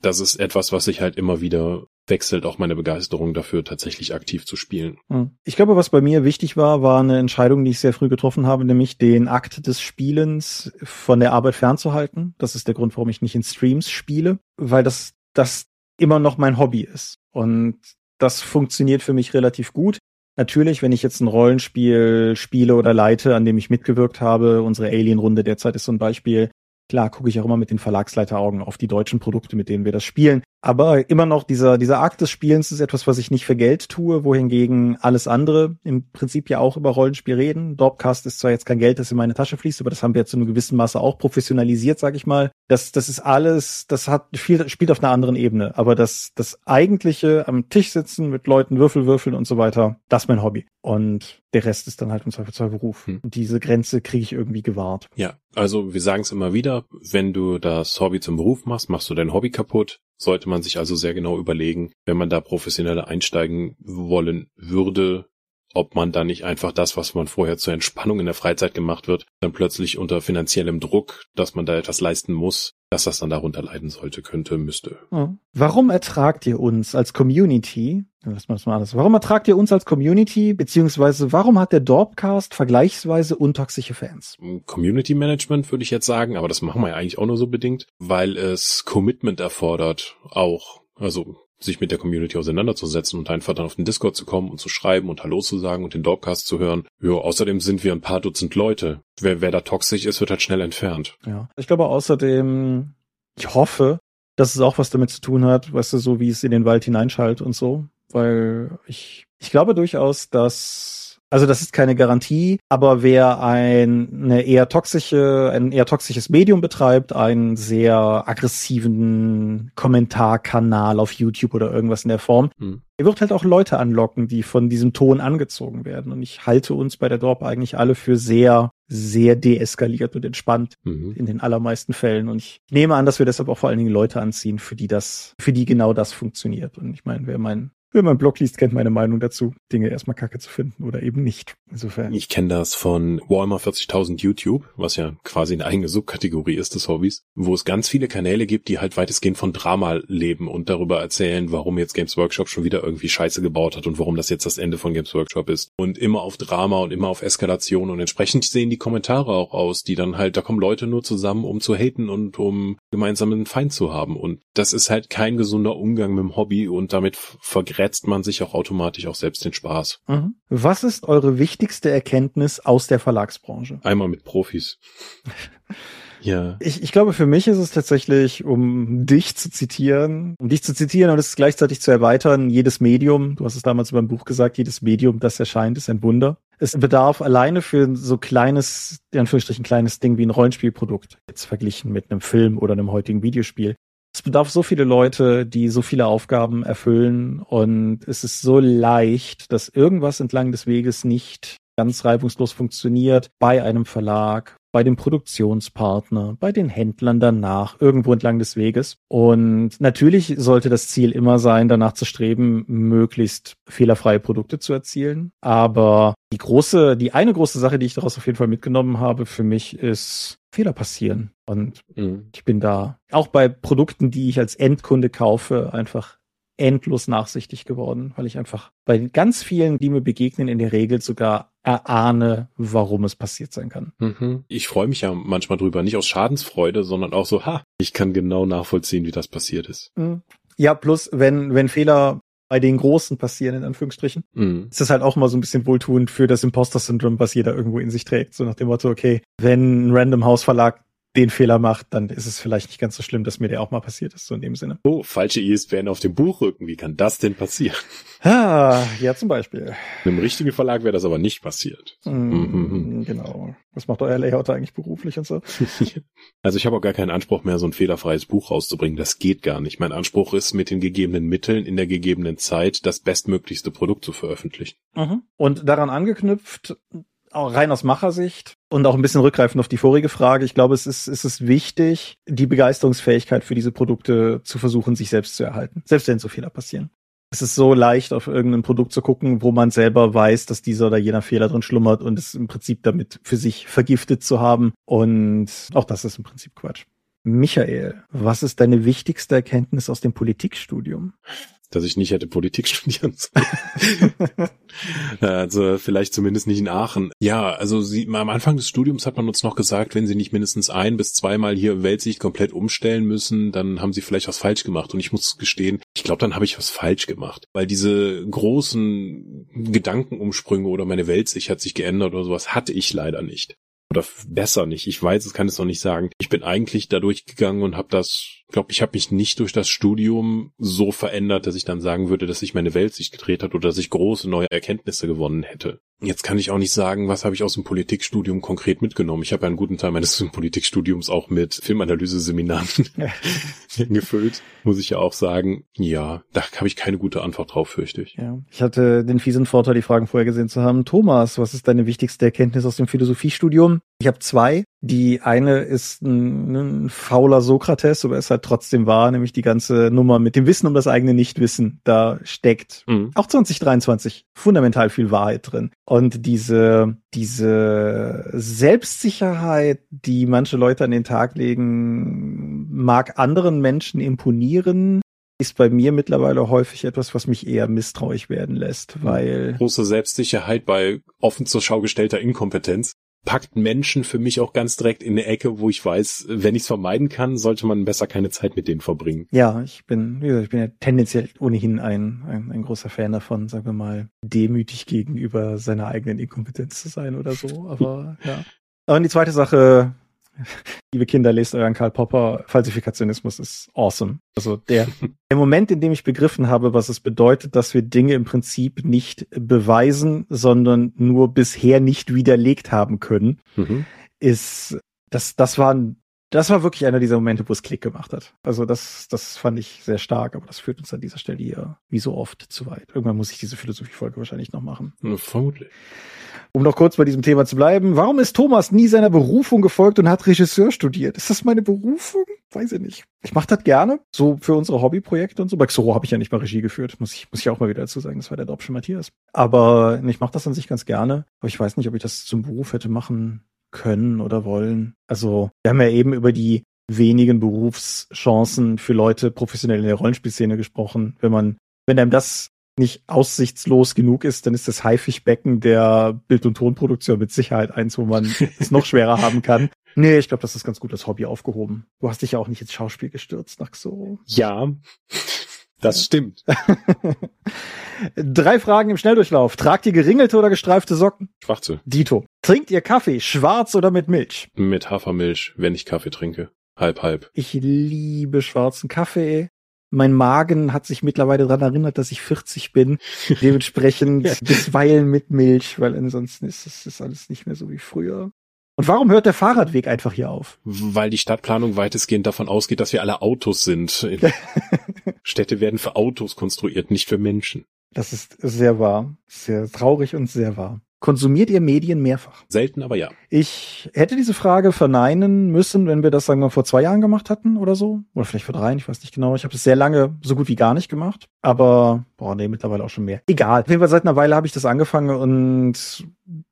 das ist etwas, was sich halt immer wieder wechselt, auch meine Begeisterung dafür, tatsächlich aktiv zu spielen. Hm. Ich glaube, was bei mir wichtig war, war eine Entscheidung, die ich sehr früh getroffen habe, nämlich den Akt des Spielens von der Arbeit fernzuhalten. Das ist der Grund, warum ich nicht in Streams spiele, weil das, das immer noch mein Hobby ist. Und das funktioniert für mich relativ gut. Natürlich, wenn ich jetzt ein Rollenspiel spiele oder leite, an dem ich mitgewirkt habe, unsere Alien-Runde derzeit ist so ein Beispiel, Klar, gucke ich auch immer mit den Verlagsleiteraugen auf die deutschen Produkte, mit denen wir das spielen. Aber immer noch dieser, dieser Akt des Spielens ist etwas, was ich nicht für Geld tue, wohingegen alles andere im Prinzip ja auch über Rollenspiel reden. Dorpcast ist zwar jetzt kein Geld, das in meine Tasche fließt, aber das haben wir jetzt zu einem gewissen Maße auch professionalisiert, sag ich mal. Das, das ist alles, das hat viel, spielt auf einer anderen Ebene. Aber das, das eigentliche am Tisch sitzen mit Leuten Würfel würfeln und so weiter, das ist mein Hobby. Und der Rest ist dann halt im Zweifelsfall Beruf. Hm. Und diese Grenze kriege ich irgendwie gewahrt. Ja, also wir sagen es immer wieder, wenn du das Hobby zum Beruf machst, machst du dein Hobby kaputt. Sollte man sich also sehr genau überlegen, wenn man da professioneller einsteigen wollen würde, ob man da nicht einfach das, was man vorher zur Entspannung in der Freizeit gemacht wird, dann plötzlich unter finanziellem Druck, dass man da etwas leisten muss, dass das dann darunter leiden sollte, könnte, müsste. Warum ertragt ihr uns als Community? Lass mal das mal alles. Warum ertragt ihr uns als Community? Beziehungsweise warum hat der Dorpcast vergleichsweise untoxische Fans? Community Management würde ich jetzt sagen, aber das machen wir ja eigentlich auch nur so bedingt, weil es Commitment erfordert, auch. Also sich mit der Community auseinanderzusetzen und einfach dann auf den Discord zu kommen und zu schreiben und Hallo zu sagen und den Dorpcast zu hören. Ja, außerdem sind wir ein paar Dutzend Leute. Wer, wer da toxisch ist, wird halt schnell entfernt. Ja. Ich glaube außerdem, ich hoffe, dass es auch was damit zu tun hat, weißt du, so wie es in den Wald hineinschallt und so. Weil ich, ich glaube durchaus, dass also das ist keine Garantie, aber wer ein, eine eher toxische, ein eher toxisches Medium betreibt, einen sehr aggressiven Kommentarkanal auf YouTube oder irgendwas in der Form, hm. er wird halt auch Leute anlocken, die von diesem Ton angezogen werden. Und ich halte uns bei der Dorp eigentlich alle für sehr, sehr deeskaliert und entspannt mhm. in den allermeisten Fällen. Und ich nehme an, dass wir deshalb auch vor allen Dingen Leute anziehen, für die das, für die genau das funktioniert. Und ich meine, wer mein Wer meinen Blog liest, kennt meine Meinung dazu, Dinge erstmal kacke zu finden oder eben nicht. Insofern. Ich kenne das von Walmart 40.000 YouTube, was ja quasi eine eigene Subkategorie ist des Hobbys, wo es ganz viele Kanäle gibt, die halt weitestgehend von Drama leben und darüber erzählen, warum jetzt Games Workshop schon wieder irgendwie Scheiße gebaut hat und warum das jetzt das Ende von Games Workshop ist. Und immer auf Drama und immer auf Eskalation und entsprechend sehen die Kommentare auch aus, die dann halt, da kommen Leute nur zusammen, um zu haten und um gemeinsamen Feind zu haben. Und das ist halt kein gesunder Umgang mit dem Hobby und damit vergräbt vergrätzt man sich auch automatisch auch selbst den Spaß. Mhm. Was ist eure wichtigste Erkenntnis aus der Verlagsbranche? Einmal mit Profis. <laughs> Ja. Ich, ich glaube, für mich ist es tatsächlich, um dich zu zitieren, um dich zu zitieren und es gleichzeitig zu erweitern, jedes Medium, du hast es damals beim Buch gesagt, jedes Medium, das erscheint, ist ein Wunder. Es bedarf alleine für so kleines, in Anführungsstrichen kleines Ding wie ein Rollenspielprodukt, jetzt verglichen mit einem Film oder einem heutigen Videospiel, es bedarf so viele Leute, die so viele Aufgaben erfüllen und es ist so leicht, dass irgendwas entlang des Weges nicht ganz reibungslos funktioniert bei einem Verlag, bei dem Produktionspartner, bei den Händlern danach, irgendwo entlang des Weges. Und natürlich sollte das Ziel immer sein, danach zu streben, möglichst fehlerfreie Produkte zu erzielen. Aber die große, die eine große Sache, die ich daraus auf jeden Fall mitgenommen habe, für mich ist, Fehler passieren. Und mhm. ich bin da auch bei Produkten, die ich als Endkunde kaufe, einfach endlos nachsichtig geworden, weil ich einfach bei ganz vielen, die mir begegnen, in der Regel sogar erahne, warum es passiert sein kann. Mhm. Ich freue mich ja manchmal drüber, nicht aus Schadensfreude, sondern auch so, ha, ich kann genau nachvollziehen, wie das passiert ist. Mhm. Ja, plus wenn, wenn Fehler bei den Großen passieren, in Anführungsstrichen. Mhm. Ist das halt auch mal so ein bisschen wohltuend für das Imposter-Syndrom, was jeder irgendwo in sich trägt. So nach dem Motto, okay, wenn ein Random House Verlag den Fehler macht, dann ist es vielleicht nicht ganz so schlimm, dass mir der auch mal passiert ist, so in dem Sinne. Oh, falsche ISBN auf dem Buchrücken, wie kann das denn passieren? Ah, ja, zum Beispiel. Im richtigen Verlag wäre das aber nicht passiert. Mm, mhm. Genau. Was macht euer Layout eigentlich beruflich und so? <laughs> also ich habe auch gar keinen Anspruch mehr, so ein fehlerfreies Buch rauszubringen. Das geht gar nicht. Mein Anspruch ist, mit den gegebenen Mitteln in der gegebenen Zeit das bestmöglichste Produkt zu veröffentlichen. Mhm. Und daran angeknüpft, auch rein aus Machersicht und auch ein bisschen rückgreifend auf die vorige Frage. Ich glaube, es ist, es ist wichtig, die Begeisterungsfähigkeit für diese Produkte zu versuchen, sich selbst zu erhalten. Selbst wenn so Fehler passieren. Es ist so leicht, auf irgendein Produkt zu gucken, wo man selber weiß, dass dieser oder jener Fehler drin schlummert und es im Prinzip damit für sich vergiftet zu haben. Und auch das ist im Prinzip Quatsch. Michael, was ist deine wichtigste Erkenntnis aus dem Politikstudium? Dass ich nicht hätte Politik <laughs> studieren sollen. <laughs> also vielleicht zumindest nicht in Aachen. Ja, also sie, am Anfang des Studiums hat man uns noch gesagt, wenn sie nicht mindestens ein bis zweimal hier Weltsicht komplett umstellen müssen, dann haben sie vielleicht was falsch gemacht. Und ich muss gestehen, ich glaube, dann habe ich was falsch gemacht. Weil diese großen Gedankenumsprünge oder meine Weltsicht hat sich geändert oder sowas hatte ich leider nicht. Oder besser nicht. Ich weiß, es kann es noch nicht sagen. Ich bin eigentlich da durchgegangen und habe das glaube, ich habe mich nicht durch das Studium so verändert, dass ich dann sagen würde, dass sich meine Welt sich gedreht hat oder dass ich große neue Erkenntnisse gewonnen hätte. Jetzt kann ich auch nicht sagen, was habe ich aus dem Politikstudium konkret mitgenommen. Ich habe ja einen guten Teil meines <laughs> Politikstudiums auch mit Filmanalyse-Seminaren <laughs> <laughs> gefüllt, muss ich ja auch sagen. Ja, da habe ich keine gute Antwort drauf, fürchte ich. Ja, ich hatte den fiesen Vorteil, die Fragen vorher gesehen zu haben. Thomas, was ist deine wichtigste Erkenntnis aus dem Philosophiestudium? Ich habe zwei. Die eine ist ein, ein fauler Sokrates, aber es halt trotzdem wahr, nämlich die ganze Nummer mit dem Wissen um das eigene Nichtwissen. Da steckt mhm. auch 2023 fundamental viel Wahrheit drin. Und diese, diese Selbstsicherheit, die manche Leute an den Tag legen, mag anderen Menschen imponieren, ist bei mir mittlerweile häufig etwas, was mich eher misstrauisch werden lässt, weil große Selbstsicherheit bei offen zur Schau gestellter Inkompetenz packt Menschen für mich auch ganz direkt in eine Ecke, wo ich weiß, wenn ich es vermeiden kann, sollte man besser keine Zeit mit denen verbringen. Ja, ich bin, wie gesagt, ich bin ja tendenziell ohnehin ein, ein, ein großer Fan davon, sagen wir mal, demütig gegenüber seiner eigenen Inkompetenz zu sein oder so. Aber ja. Und die zweite Sache, <laughs> Liebe Kinder, lest euren Karl Popper. Falsifikationismus ist awesome. Also der, <laughs> der Moment, in dem ich begriffen habe, was es bedeutet, dass wir Dinge im Prinzip nicht beweisen, sondern nur bisher nicht widerlegt haben können, mhm. ist, das, das war ein das war wirklich einer dieser Momente, wo es Klick gemacht hat. Also das, das fand ich sehr stark, aber das führt uns an dieser Stelle hier, wie so oft, zu weit. Irgendwann muss ich diese Philosophiefolge wahrscheinlich noch machen. Vermutlich. Um noch kurz bei diesem Thema zu bleiben, warum ist Thomas nie seiner Berufung gefolgt und hat Regisseur studiert? Ist das meine Berufung? Weiß ich nicht. Ich mache das gerne, so für unsere Hobbyprojekte und so. Bei Xoro habe ich ja nicht mal Regie geführt, muss ich, muss ich auch mal wieder dazu sagen. Das war der Dropsche Matthias. Aber ich mache das an sich ganz gerne. Aber ich weiß nicht, ob ich das zum Beruf hätte machen können oder wollen. Also wir haben ja eben über die wenigen Berufschancen für Leute professionell in der Rollenspielszene gesprochen. Wenn man, wenn einem das nicht aussichtslos genug ist, dann ist das Haifischbecken der Bild- und Tonproduktion mit Sicherheit eins, wo man <laughs> es noch schwerer haben kann. Nee, ich glaube, das ist ganz gut als Hobby aufgehoben. Du hast dich ja auch nicht ins Schauspiel gestürzt, nach so. Ja, das stimmt. Drei Fragen im Schnelldurchlauf. Tragt ihr geringelte oder gestreifte Socken? Schwarze. Dito. Trinkt ihr Kaffee, schwarz oder mit Milch? Mit Hafermilch, wenn ich Kaffee trinke. Halb, halb. Ich liebe schwarzen Kaffee. Mein Magen hat sich mittlerweile daran erinnert, dass ich 40 bin. <laughs> Dementsprechend <laughs> bisweilen mit Milch, weil ansonsten ist das ist alles nicht mehr so wie früher. Und warum hört der Fahrradweg einfach hier auf? Weil die Stadtplanung weitestgehend davon ausgeht, dass wir alle Autos sind. <laughs> Städte werden für Autos konstruiert, nicht für Menschen. Das ist sehr wahr. Sehr traurig und sehr wahr. Konsumiert ihr Medien mehrfach? Selten, aber ja. Ich hätte diese Frage verneinen müssen, wenn wir das, sagen wir, vor zwei Jahren gemacht hatten oder so. Oder vielleicht vor drei, ich weiß nicht genau. Ich habe es sehr lange so gut wie gar nicht gemacht. Aber, boah, nee, mittlerweile auch schon mehr. Egal. Auf jeden Fall seit einer Weile habe ich das angefangen und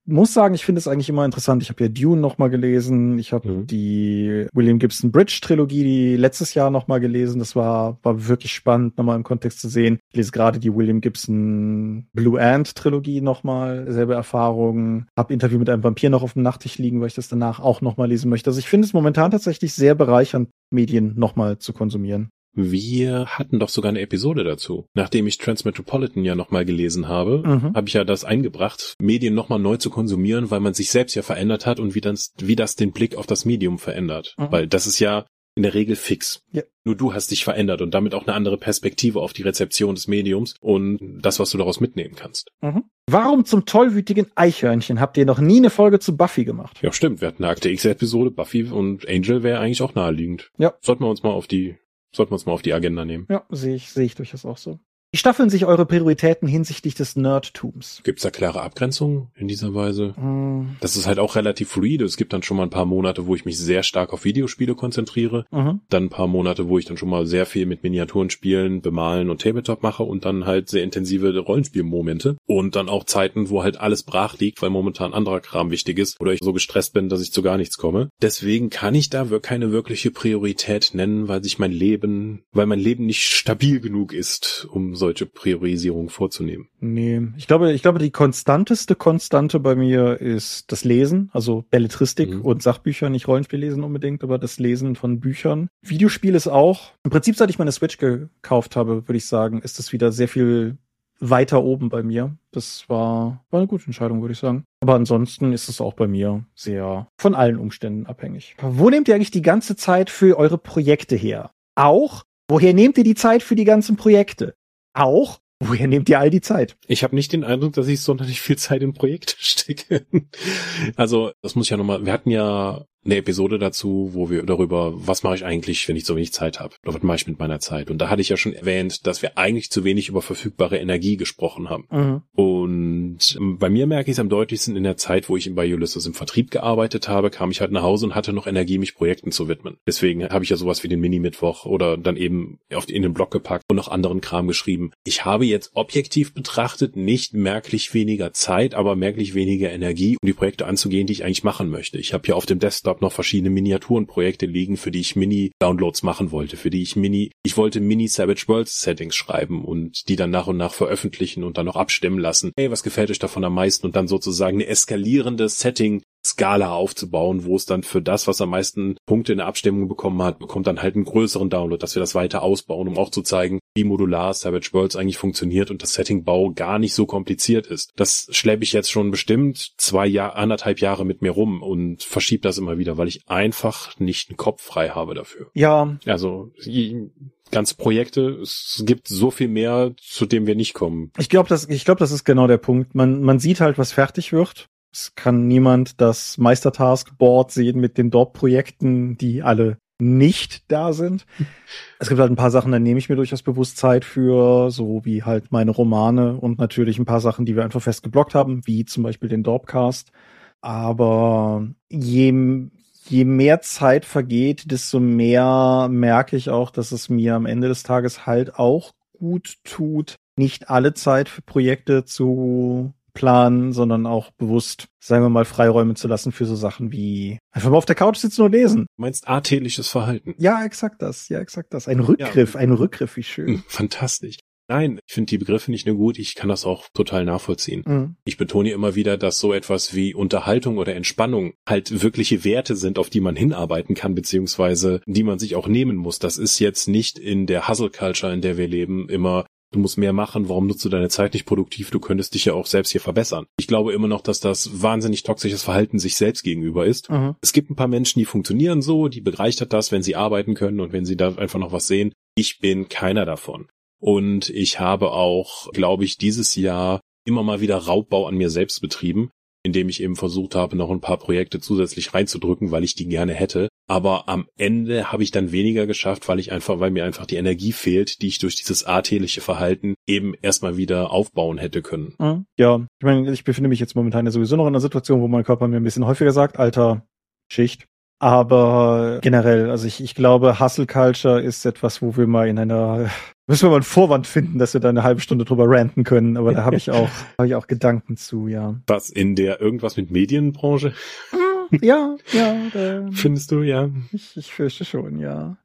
muss sagen, ich finde es eigentlich immer interessant. Ich habe ja Dune noch mal gelesen. Ich habe mhm. die William Gibson Bridge Trilogie die letztes Jahr noch mal gelesen. Das war war wirklich spannend, noch mal im Kontext zu sehen. Ich lese gerade die William Gibson Blue Ant Trilogie noch mal, selbe Erfahrung. Hab Interview mit einem Vampir noch auf dem Nachttisch liegen, weil ich das danach auch noch mal lesen möchte. Also ich finde es momentan tatsächlich sehr bereichernd, Medien noch mal zu konsumieren. Wir hatten doch sogar eine Episode dazu. Nachdem ich Transmetropolitan ja nochmal gelesen habe, mhm. habe ich ja das eingebracht, Medien nochmal neu zu konsumieren, weil man sich selbst ja verändert hat und wie das, wie das den Blick auf das Medium verändert. Mhm. Weil das ist ja in der Regel fix. Ja. Nur du hast dich verändert und damit auch eine andere Perspektive auf die Rezeption des Mediums und das, was du daraus mitnehmen kannst. Mhm. Warum zum tollwütigen Eichhörnchen habt ihr noch nie eine Folge zu Buffy gemacht? Ja, stimmt. Wir hatten eine Akte X-Episode. Buffy und Angel wäre eigentlich auch naheliegend. Ja. Sollten wir uns mal auf die Sollten wir uns mal auf die Agenda nehmen. Ja, sehe ich, sehe ich durchaus auch so. Wie staffeln sich eure Prioritäten hinsichtlich des Nerdtums? Gibt es da klare Abgrenzungen in dieser Weise? Mm. Das ist halt auch relativ fluide. Es gibt dann schon mal ein paar Monate, wo ich mich sehr stark auf Videospiele konzentriere. Mhm. Dann ein paar Monate, wo ich dann schon mal sehr viel mit Miniaturen spielen, bemalen und Tabletop mache und dann halt sehr intensive Rollenspielmomente. Und dann auch Zeiten, wo halt alles brach liegt, weil momentan anderer Kram wichtig ist oder ich so gestresst bin, dass ich zu gar nichts komme. Deswegen kann ich da keine wirkliche Priorität nennen, weil sich mein Leben, weil mein Leben nicht stabil genug ist, um so solche Priorisierung vorzunehmen. Nee, ich glaube, ich glaube, die konstanteste Konstante bei mir ist das Lesen, also Belletristik mhm. und Sachbücher, nicht Rollenspiel lesen unbedingt, aber das Lesen von Büchern. Videospiel ist auch, im Prinzip, seit ich meine Switch gekauft habe, würde ich sagen, ist das wieder sehr viel weiter oben bei mir. Das war, war eine gute Entscheidung, würde ich sagen. Aber ansonsten ist es auch bei mir sehr von allen Umständen abhängig. Wo nehmt ihr eigentlich die ganze Zeit für eure Projekte her? Auch, woher nehmt ihr die Zeit für die ganzen Projekte? Auch, woher nehmt ihr all die Zeit? Ich habe nicht den Eindruck, dass ich sonderlich viel Zeit in Projekte <laughs> stecke. also, das muss ich ja nochmal, wir hatten ja eine Episode dazu, wo wir darüber, was mache ich eigentlich, wenn ich so wenig Zeit habe? Oder was mache ich mit meiner Zeit? Und da hatte ich ja schon erwähnt, dass wir eigentlich zu wenig über verfügbare Energie gesprochen haben. Mhm. Und ähm, bei mir merke ich es am deutlichsten in der Zeit, wo ich bei Ulysses im Vertrieb gearbeitet habe, kam ich halt nach Hause und hatte noch Energie, mich Projekten zu widmen. Deswegen habe ich ja sowas wie den Mini-Mittwoch oder dann eben auf, in den Blog gepackt und noch anderen Kram geschrieben. Ich habe jetzt objektiv betrachtet nicht merklich weniger Zeit, aber merklich weniger Energie, um die Projekte anzugehen, die ich eigentlich machen möchte. Ich habe hier auf dem Desktop Desktop noch verschiedene Miniaturenprojekte liegen, für die ich Mini-Downloads machen wollte, für die ich Mini, ich wollte Mini-Savage Worlds Settings schreiben und die dann nach und nach veröffentlichen und dann noch abstimmen lassen. Hey, was gefällt euch davon am meisten? Und dann sozusagen eine eskalierende Setting Skala aufzubauen, wo es dann für das, was am meisten Punkte in der Abstimmung bekommen hat, bekommt dann halt einen größeren Download, dass wir das weiter ausbauen, um auch zu zeigen, wie modular Savage Worlds eigentlich funktioniert und das Settingbau gar nicht so kompliziert ist. Das schleppe ich jetzt schon bestimmt zwei Jahre, anderthalb Jahre mit mir rum und verschiebe das immer wieder, weil ich einfach nicht einen Kopf frei habe dafür. Ja. Also ganze Projekte. Es gibt so viel mehr, zu dem wir nicht kommen. Ich glaube, das, ich glaube, das ist genau der Punkt. Man, man sieht halt, was fertig wird. Es kann niemand das Meistertask-Board sehen mit den Dorp-Projekten, die alle nicht da sind. <laughs> Es gibt halt ein paar Sachen, da nehme ich mir durchaus bewusst Zeit für, so wie halt meine Romane und natürlich ein paar Sachen, die wir einfach fest geblockt haben, wie zum Beispiel den Dorpcast. Aber je, je mehr Zeit vergeht, desto mehr merke ich auch, dass es mir am Ende des Tages halt auch gut tut, nicht alle Zeit für Projekte zu planen, sondern auch bewusst, sagen wir mal, Freiräume zu lassen für so Sachen wie einfach mal auf der Couch sitzen und lesen. Du meinst artätliches Verhalten? Ja, exakt das. Ja, exakt das. Ein Rückgriff, ja. ein Rückgriff, wie schön. Hm, fantastisch. Nein, ich finde die Begriffe nicht nur gut, ich kann das auch total nachvollziehen. Mhm. Ich betone immer wieder, dass so etwas wie Unterhaltung oder Entspannung halt wirkliche Werte sind, auf die man hinarbeiten kann, beziehungsweise die man sich auch nehmen muss. Das ist jetzt nicht in der Hustle Culture, in der wir leben, immer du musst mehr machen, warum nutzt du deine Zeit nicht produktiv, du könntest dich ja auch selbst hier verbessern. Ich glaube immer noch, dass das wahnsinnig toxisches Verhalten sich selbst gegenüber ist. Mhm. Es gibt ein paar Menschen, die funktionieren so, die bereichert das, wenn sie arbeiten können und wenn sie da einfach noch was sehen. Ich bin keiner davon. Und ich habe auch, glaube ich, dieses Jahr immer mal wieder Raubbau an mir selbst betrieben, indem ich eben versucht habe, noch ein paar Projekte zusätzlich reinzudrücken, weil ich die gerne hätte. Aber am Ende habe ich dann weniger geschafft, weil ich einfach, weil mir einfach die Energie fehlt, die ich durch dieses artätliche Verhalten eben erstmal wieder aufbauen hätte können. Mhm. Ja, ich meine, ich befinde mich jetzt momentan ja sowieso noch in einer Situation, wo mein Körper mir ein bisschen häufiger sagt, alter Schicht. Aber generell, also ich, ich glaube, Hustle Culture ist etwas, wo wir mal in einer <laughs> Müssen wir mal einen Vorwand finden, dass wir da eine halbe Stunde drüber ranten können, aber da habe ich auch, <laughs> habe ich auch Gedanken zu, ja. Was in der irgendwas mit Medienbranche? Ja, ja. Findest du, ja? Ich, ich fürchte schon, ja.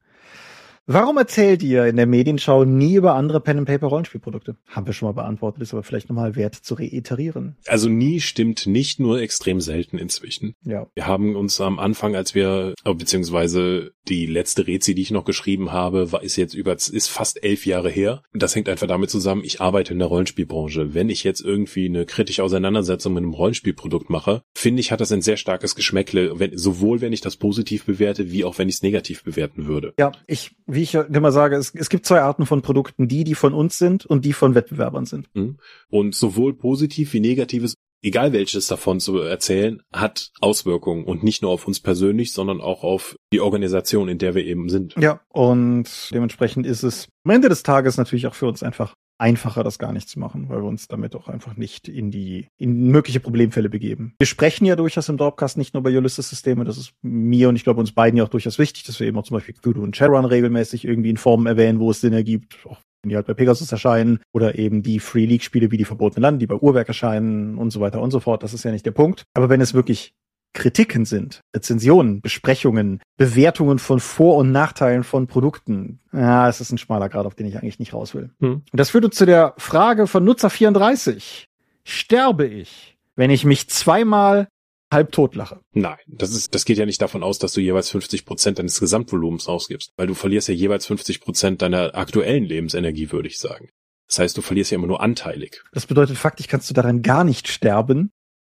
Warum erzählt ihr in der Medienschau nie über andere Pen-and-Paper-Rollenspielprodukte? Haben wir schon mal beantwortet, ist aber vielleicht nochmal wert zu reiterieren. Also nie stimmt nicht nur extrem selten inzwischen. Ja. Wir haben uns am Anfang, als wir, oh, beziehungsweise die letzte Rezi, die ich noch geschrieben habe, war, ist jetzt über, ist fast elf Jahre her. Das hängt einfach damit zusammen, ich arbeite in der Rollenspielbranche. Wenn ich jetzt irgendwie eine kritische Auseinandersetzung mit einem Rollenspielprodukt mache, finde ich, hat das ein sehr starkes Geschmäckle, wenn, sowohl wenn ich das positiv bewerte, wie auch wenn ich es negativ bewerten würde. Ja, ich, wie ich immer sage, es, es gibt zwei Arten von Produkten, die, die von uns sind und die von Wettbewerbern sind. Mhm. Und sowohl positiv wie negatives, egal welches davon zu erzählen, hat Auswirkungen und nicht nur auf uns persönlich, sondern auch auf die Organisation, in der wir eben sind. Ja, und dementsprechend ist es am Ende des Tages natürlich auch für uns einfach einfacher, das gar nicht zu machen, weil wir uns damit auch einfach nicht in die in mögliche Problemfälle begeben. Wir sprechen ja durchaus im Dropcast nicht nur über Ulysses-Systeme, das ist mir und ich glaube uns beiden ja auch durchaus wichtig, dass wir eben auch zum Beispiel Cthulhu und Shadowrun regelmäßig irgendwie in Formen erwähnen, wo es Sinn ergibt, auch wenn die halt bei Pegasus erscheinen oder eben die Free League Spiele wie die Verbotene Land, die bei Uhrwerk erscheinen und so weiter und so fort. Das ist ja nicht der Punkt. Aber wenn es wirklich Kritiken sind, Rezensionen, Besprechungen, Bewertungen von Vor- und Nachteilen von Produkten. Ja, es ist ein schmaler Grad, auf den ich eigentlich nicht raus will. Hm. Und das führt uns zu der Frage von Nutzer 34. Sterbe ich, wenn ich mich zweimal halb tot lache? Nein, das ist, das geht ja nicht davon aus, dass du jeweils 50 Prozent deines Gesamtvolumens ausgibst, weil du verlierst ja jeweils 50 Prozent deiner aktuellen Lebensenergie, würde ich sagen. Das heißt, du verlierst ja immer nur anteilig. Das bedeutet, faktisch kannst du daran gar nicht sterben,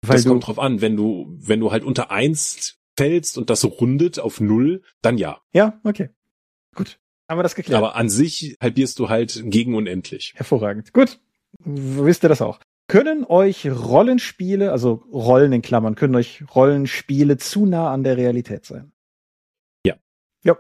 weil das kommt drauf an, wenn du, wenn du halt unter eins fällst und das rundet auf null, dann ja. Ja, okay. Gut. Haben wir das geklärt? Aber an sich halbierst du halt gegen unendlich. Hervorragend. Gut. Wisst ihr das auch? Können euch Rollenspiele, also Rollen in Klammern, können euch Rollenspiele zu nah an der Realität sein? Ja. Ja.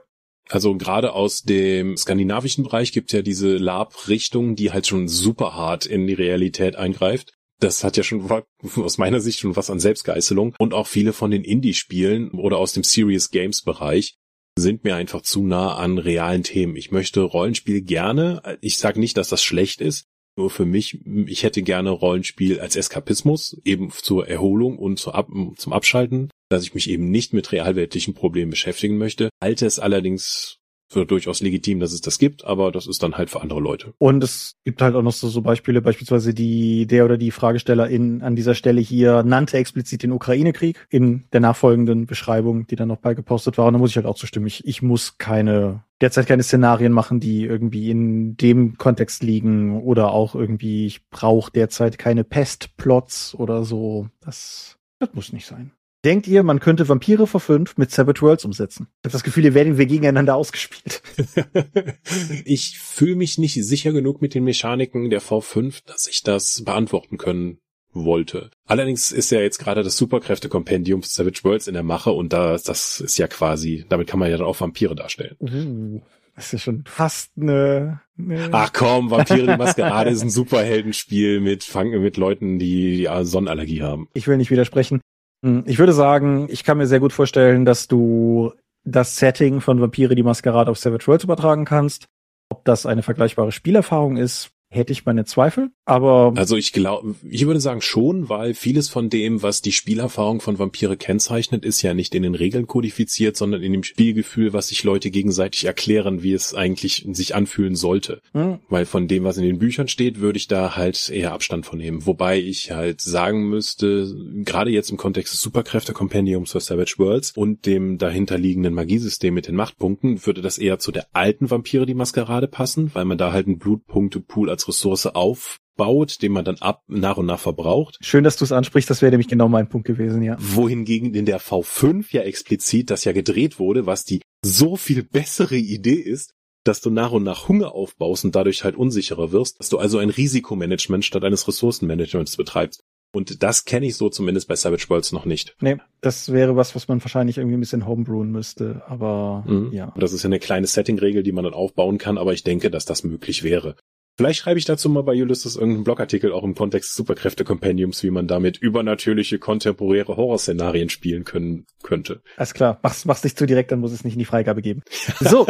Also gerade aus dem skandinavischen Bereich gibt ja diese Lab-Richtung, die halt schon super hart in die Realität eingreift. Das hat ja schon aus meiner Sicht schon was an Selbstgeißelung. Und auch viele von den Indie-Spielen oder aus dem Serious Games Bereich sind mir einfach zu nah an realen Themen. Ich möchte Rollenspiel gerne. Ich sage nicht, dass das schlecht ist. Nur für mich, ich hätte gerne Rollenspiel als Eskapismus, eben zur Erholung und zum Abschalten, dass ich mich eben nicht mit realweltlichen Problemen beschäftigen möchte. Halte es allerdings für durchaus legitim, dass es das gibt, aber das ist dann halt für andere Leute. Und es gibt halt auch noch so, so Beispiele, beispielsweise die, der oder die Fragesteller in, an dieser Stelle hier nannte explizit den Ukraine-Krieg in der nachfolgenden Beschreibung, die dann noch beigepostet war. Und da muss ich halt auch zustimmen. Ich, ich muss keine, derzeit keine Szenarien machen, die irgendwie in dem Kontext liegen oder auch irgendwie, ich brauche derzeit keine Pest-Plots oder so. Das, das muss nicht sein. Denkt ihr, man könnte Vampire vor fünf mit Savage Worlds umsetzen? Ich habe das Gefühl, ihr werden wir gegeneinander ausgespielt. <laughs> ich fühle mich nicht sicher genug mit den Mechaniken der V5, dass ich das beantworten können wollte. Allerdings ist ja jetzt gerade das Superkräfte-Kompendium Savage Worlds in der Mache und da, das ist ja quasi, damit kann man ja dann auch Vampire darstellen. Uh, das ist ja schon fast eine, eine Ach komm, Vampire die Maskerade ist ein Superheldenspiel mit, mit Leuten, die, die Sonnenallergie haben. Ich will nicht widersprechen. Hm, ich würde sagen, ich kann mir sehr gut vorstellen, dass du das Setting von Vampire die Maskerade auf Savage Worlds übertragen kannst. Ob das eine vergleichbare Spielerfahrung ist, hätte ich meine Zweifel, aber. Also ich glaube, ich würde sagen schon, weil vieles von dem, was die Spielerfahrung von Vampire kennzeichnet, ist ja nicht in den Regeln kodifiziert, sondern in dem Spielgefühl, was sich Leute gegenseitig erklären, wie es eigentlich sich anfühlen sollte. Mhm. Weil von dem, was in den Büchern steht, würde ich da halt eher Abstand von nehmen. Wobei ich halt sagen müsste, gerade jetzt im Kontext des Superkräfte-Kompendiums für Savage Worlds und dem dahinterliegenden Magiesystem mit den Machtpunkten, würde das eher zu der alten Vampire die Maskerade passen, weil man da halt einen Blutpunktepool als Ressource aufbaut, den man dann ab nach und nach verbraucht. Schön, dass du es ansprichst, das wäre nämlich genau mein Punkt gewesen, ja. Wohingegen in der V5 ja explizit das ja gedreht wurde, was die so viel bessere Idee ist, dass du nach und nach Hunger aufbaust und dadurch halt unsicherer wirst, dass du also ein Risikomanagement statt eines Ressourcenmanagements betreibst. Und das kenne ich so zumindest bei Savage Worlds noch nicht. Nee, das wäre was, was man wahrscheinlich irgendwie ein bisschen homebrewen müsste, aber mhm. ja. Das ist ja eine kleine Setting-Regel, die man dann aufbauen kann, aber ich denke, dass das möglich wäre. Vielleicht schreibe ich dazu mal bei Ulysses irgendeinen Blogartikel auch im Kontext Superkräfte-Compendiums, wie man damit übernatürliche kontemporäre Horrorszenarien spielen können könnte. Alles klar, mach's, mach's nicht zu direkt, dann muss es nicht in die Freigabe geben. So,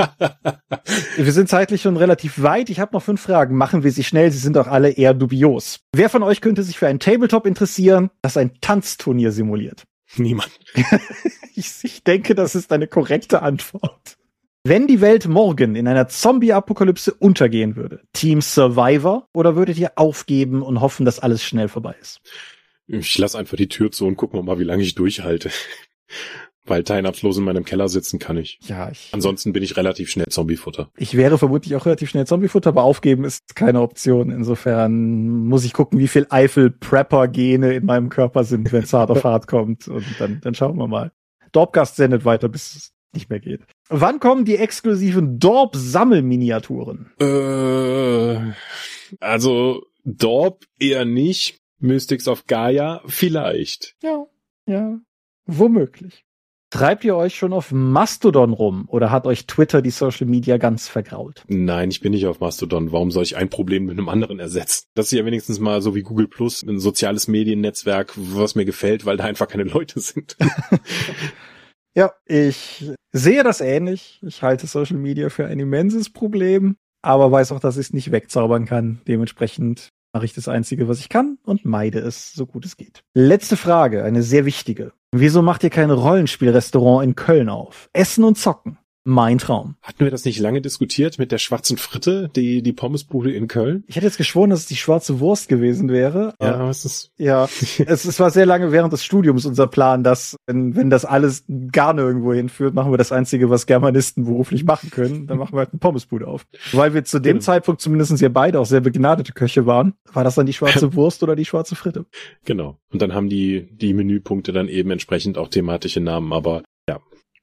<laughs> wir sind zeitlich schon relativ weit. Ich habe noch fünf Fragen. Machen wir sie schnell, sie sind auch alle eher dubios. Wer von euch könnte sich für ein Tabletop interessieren, das ein Tanzturnier simuliert? Niemand. <laughs> ich, ich denke, das ist eine korrekte Antwort. Wenn die Welt morgen in einer Zombie-Apokalypse untergehen würde, Team Survivor oder würdet ihr aufgeben und hoffen, dass alles schnell vorbei ist? Ich lasse einfach die Tür zu und gucken mal, wie lange ich durchhalte. <laughs> Weil teilnahmslos in meinem Keller sitzen kann ich. Ja, ich. Ansonsten bin ich relativ schnell Zombiefutter. Ich wäre vermutlich auch relativ schnell Zombiefutter, aber aufgeben ist keine Option. Insofern muss ich gucken, wie viel Eifel-Prepper-Gene in meinem Körper sind, wenn es hart auf hart kommt. Und dann, dann schauen wir mal. Dorpgast sendet weiter, bis nicht mehr geht. Wann kommen die exklusiven Dorp-Sammelminiaturen? Äh, also Dorp eher nicht. Mystics of Gaia vielleicht. Ja, ja, womöglich. Treibt ihr euch schon auf Mastodon rum oder hat euch Twitter die Social Media ganz vergrault? Nein, ich bin nicht auf Mastodon. Warum soll ich ein Problem mit einem anderen ersetzen? Das ist ja wenigstens mal so wie Google Plus, ein soziales Mediennetzwerk, was mir gefällt, weil da einfach keine Leute sind. <laughs> Ja, ich sehe das ähnlich. Ich halte Social Media für ein immenses Problem, aber weiß auch, dass ich es nicht wegzaubern kann. Dementsprechend mache ich das Einzige, was ich kann und meide es, so gut es geht. Letzte Frage, eine sehr wichtige. Wieso macht ihr kein Rollenspielrestaurant in Köln auf? Essen und zocken mein Traum. Hatten wir das nicht lange diskutiert mit der schwarzen Fritte, die, die Pommesbude in Köln? Ich hätte jetzt geschworen, dass es die schwarze Wurst gewesen wäre. Ja, aber es ist. Ja, <laughs> es, es war sehr lange während des Studiums unser Plan, dass, wenn, wenn das alles gar nirgendwo hinführt, machen wir das Einzige, was Germanisten beruflich machen können. Dann machen wir halt eine Pommesbude auf. Weil wir zu dem genau. Zeitpunkt zumindest ja beide auch sehr begnadete Köche waren. War das dann die schwarze <laughs> Wurst oder die schwarze Fritte? Genau. Und dann haben die, die Menüpunkte dann eben entsprechend auch thematische Namen, aber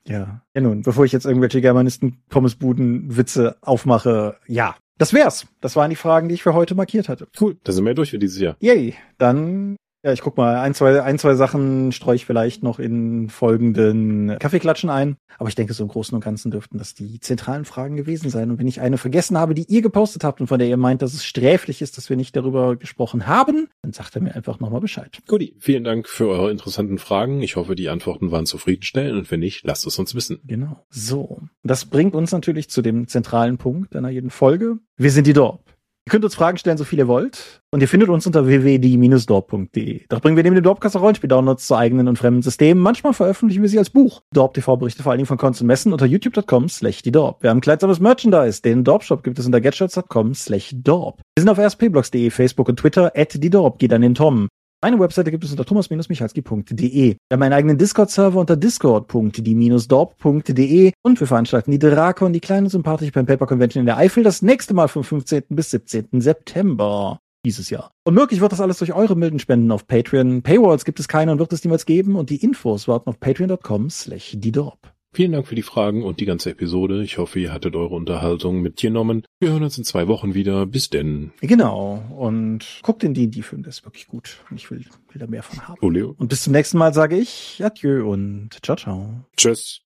Ja. Ja nun, bevor ich jetzt irgendwelche Germanisten-Pommesbuden-Witze aufmache, ja. Das wär's. Das waren die Fragen, die ich für heute markiert hatte. Cool, da sind wir durch für dieses Jahr. Yay. Dann ja, ich guck mal, ein, zwei, ein, zwei Sachen streue ich vielleicht noch in folgenden Kaffeeklatschen ein. Aber ich denke, so im Großen und Ganzen dürften das die zentralen Fragen gewesen sein. Und wenn ich eine vergessen habe, die ihr gepostet habt und von der ihr meint, dass es sträflich ist, dass wir nicht darüber gesprochen haben, dann sagt er mir einfach nochmal Bescheid. Guti, vielen Dank für eure interessanten Fragen. Ich hoffe, die Antworten waren zufriedenstellend und wenn nicht, lasst es uns wissen. Genau. So. Das bringt uns natürlich zu dem zentralen Punkt einer jeden Folge. Wir sind die Dorp. Ihr könnt uns Fragen stellen, so viel ihr wollt. Und ihr findet uns unter www.die-dorp.de. Dort bringen wir neben dem Dorpcast auch Rollenspiel-Downloads zu eigenen und fremden Systemen. Manchmal veröffentlichen wir sie als Buch. Dorp TV berichtet vor allen Dingen von Cons und Messen unter youtube.com slash die Dorp. Wir haben kleidsames Merchandise. Den Dorp-Shop gibt es unter getshirts.com slash Dorp. Wir sind auf rspblogs.de, Facebook und Twitter at die Dorp. Geht an den Tom. Meine Webseite gibt es unter thomas-michalski.de. Wir haben einen eigenen Discord-Server unter discord.die-dorp.de und wir veranstalten die Drakon, die kleine sympathische Pen Paper Convention in der Eifel, das nächste Mal vom 15. bis 17. September dieses Jahr. Und möglich wird das alles durch eure milden Spenden auf Patreon. Paywalls gibt es keine und wird es niemals geben und die Infos warten auf patreon.com slash die Dorp. Vielen Dank für die Fragen und die ganze Episode. Ich hoffe, ihr hattet eure Unterhaltung mitgenommen. Wir hören uns in zwei Wochen wieder. Bis denn. Genau. Und guckt den D&D-Film, der ist wirklich gut. Und ich will, will da mehr von haben. Oleo. Und bis zum nächsten Mal sage ich Adieu und ciao, ciao. Tschüss.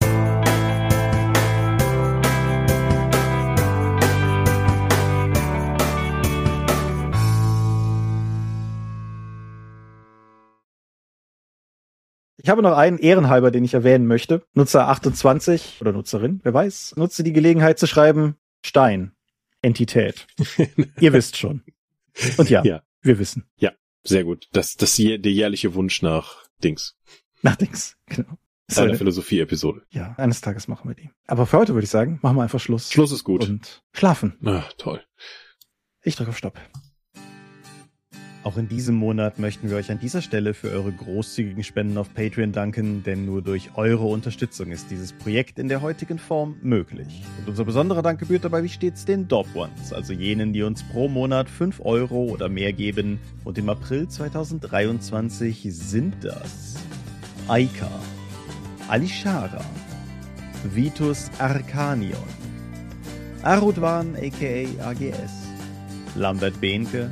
Ich habe noch einen Ehrenhalber, den ich erwähnen möchte. Nutzer 28 oder Nutzerin, wer weiß, nutze die Gelegenheit zu schreiben Stein, Entität. <laughs> Ihr wisst schon. Und ja, Ja. wir wissen. Ja, sehr gut. Das, das der jährliche Wunsch nach Dings. Nach Dings. Genau. Eine So, Philosophie-Episode. ja, eines Tages machen wir die. Aber für heute würde ich sagen, machen wir einfach Schluss. Schluss ist gut. Und schlafen. Ah, toll. Ich drücke auf Stopp. Auch in diesem Monat möchten wir euch an dieser Stelle für eure großzügigen Spenden auf Patreon danken, denn nur durch eure Unterstützung ist dieses Projekt in der heutigen Form möglich. Und unser besonderer Dank gebührt dabei wie stets den Dorp Ones, also jenen, die uns pro Monat 5 Euro oder mehr geben. Und im April 2023 sind das Aika, Alishara, Vitus Arcanion, Arudwan aka AGS, Lambert Behnke,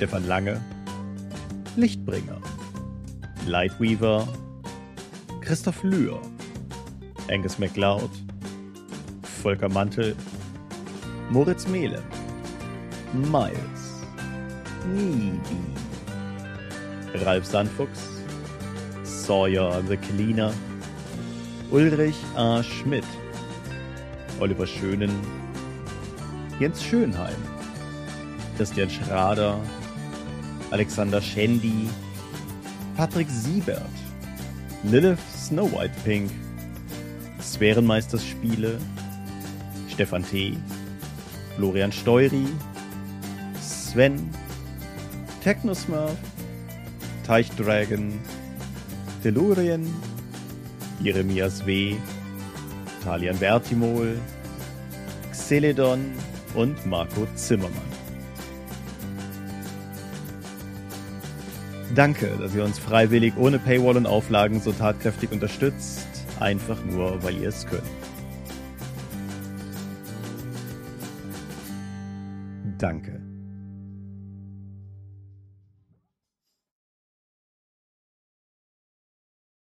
Stefan Lange, Lichtbringer, Lightweaver, Christoph Lühr, Angus MacLeod, Volker Mantel, Moritz Mehle, Miles, Nibi, Ralf Sandfuchs, Sawyer the Cleaner, Ulrich A. Schmidt, Oliver Schönen, Jens Schönheim, Christian Schrader, Alexander Schendi, Patrick Siebert, Lilith Snow White Pink, Sphärenmeisters Spiele, Stefan T., Florian Steury, Sven, Technosmurf, Teichdragon, Tellurien, Jeremias W., Talian Vertimol, Xeledon und Marco Zimmermann. Danke, dass ihr uns freiwillig ohne Paywall und Auflagen so tatkräftig unterstützt, einfach nur, weil ihr es könnt. Danke.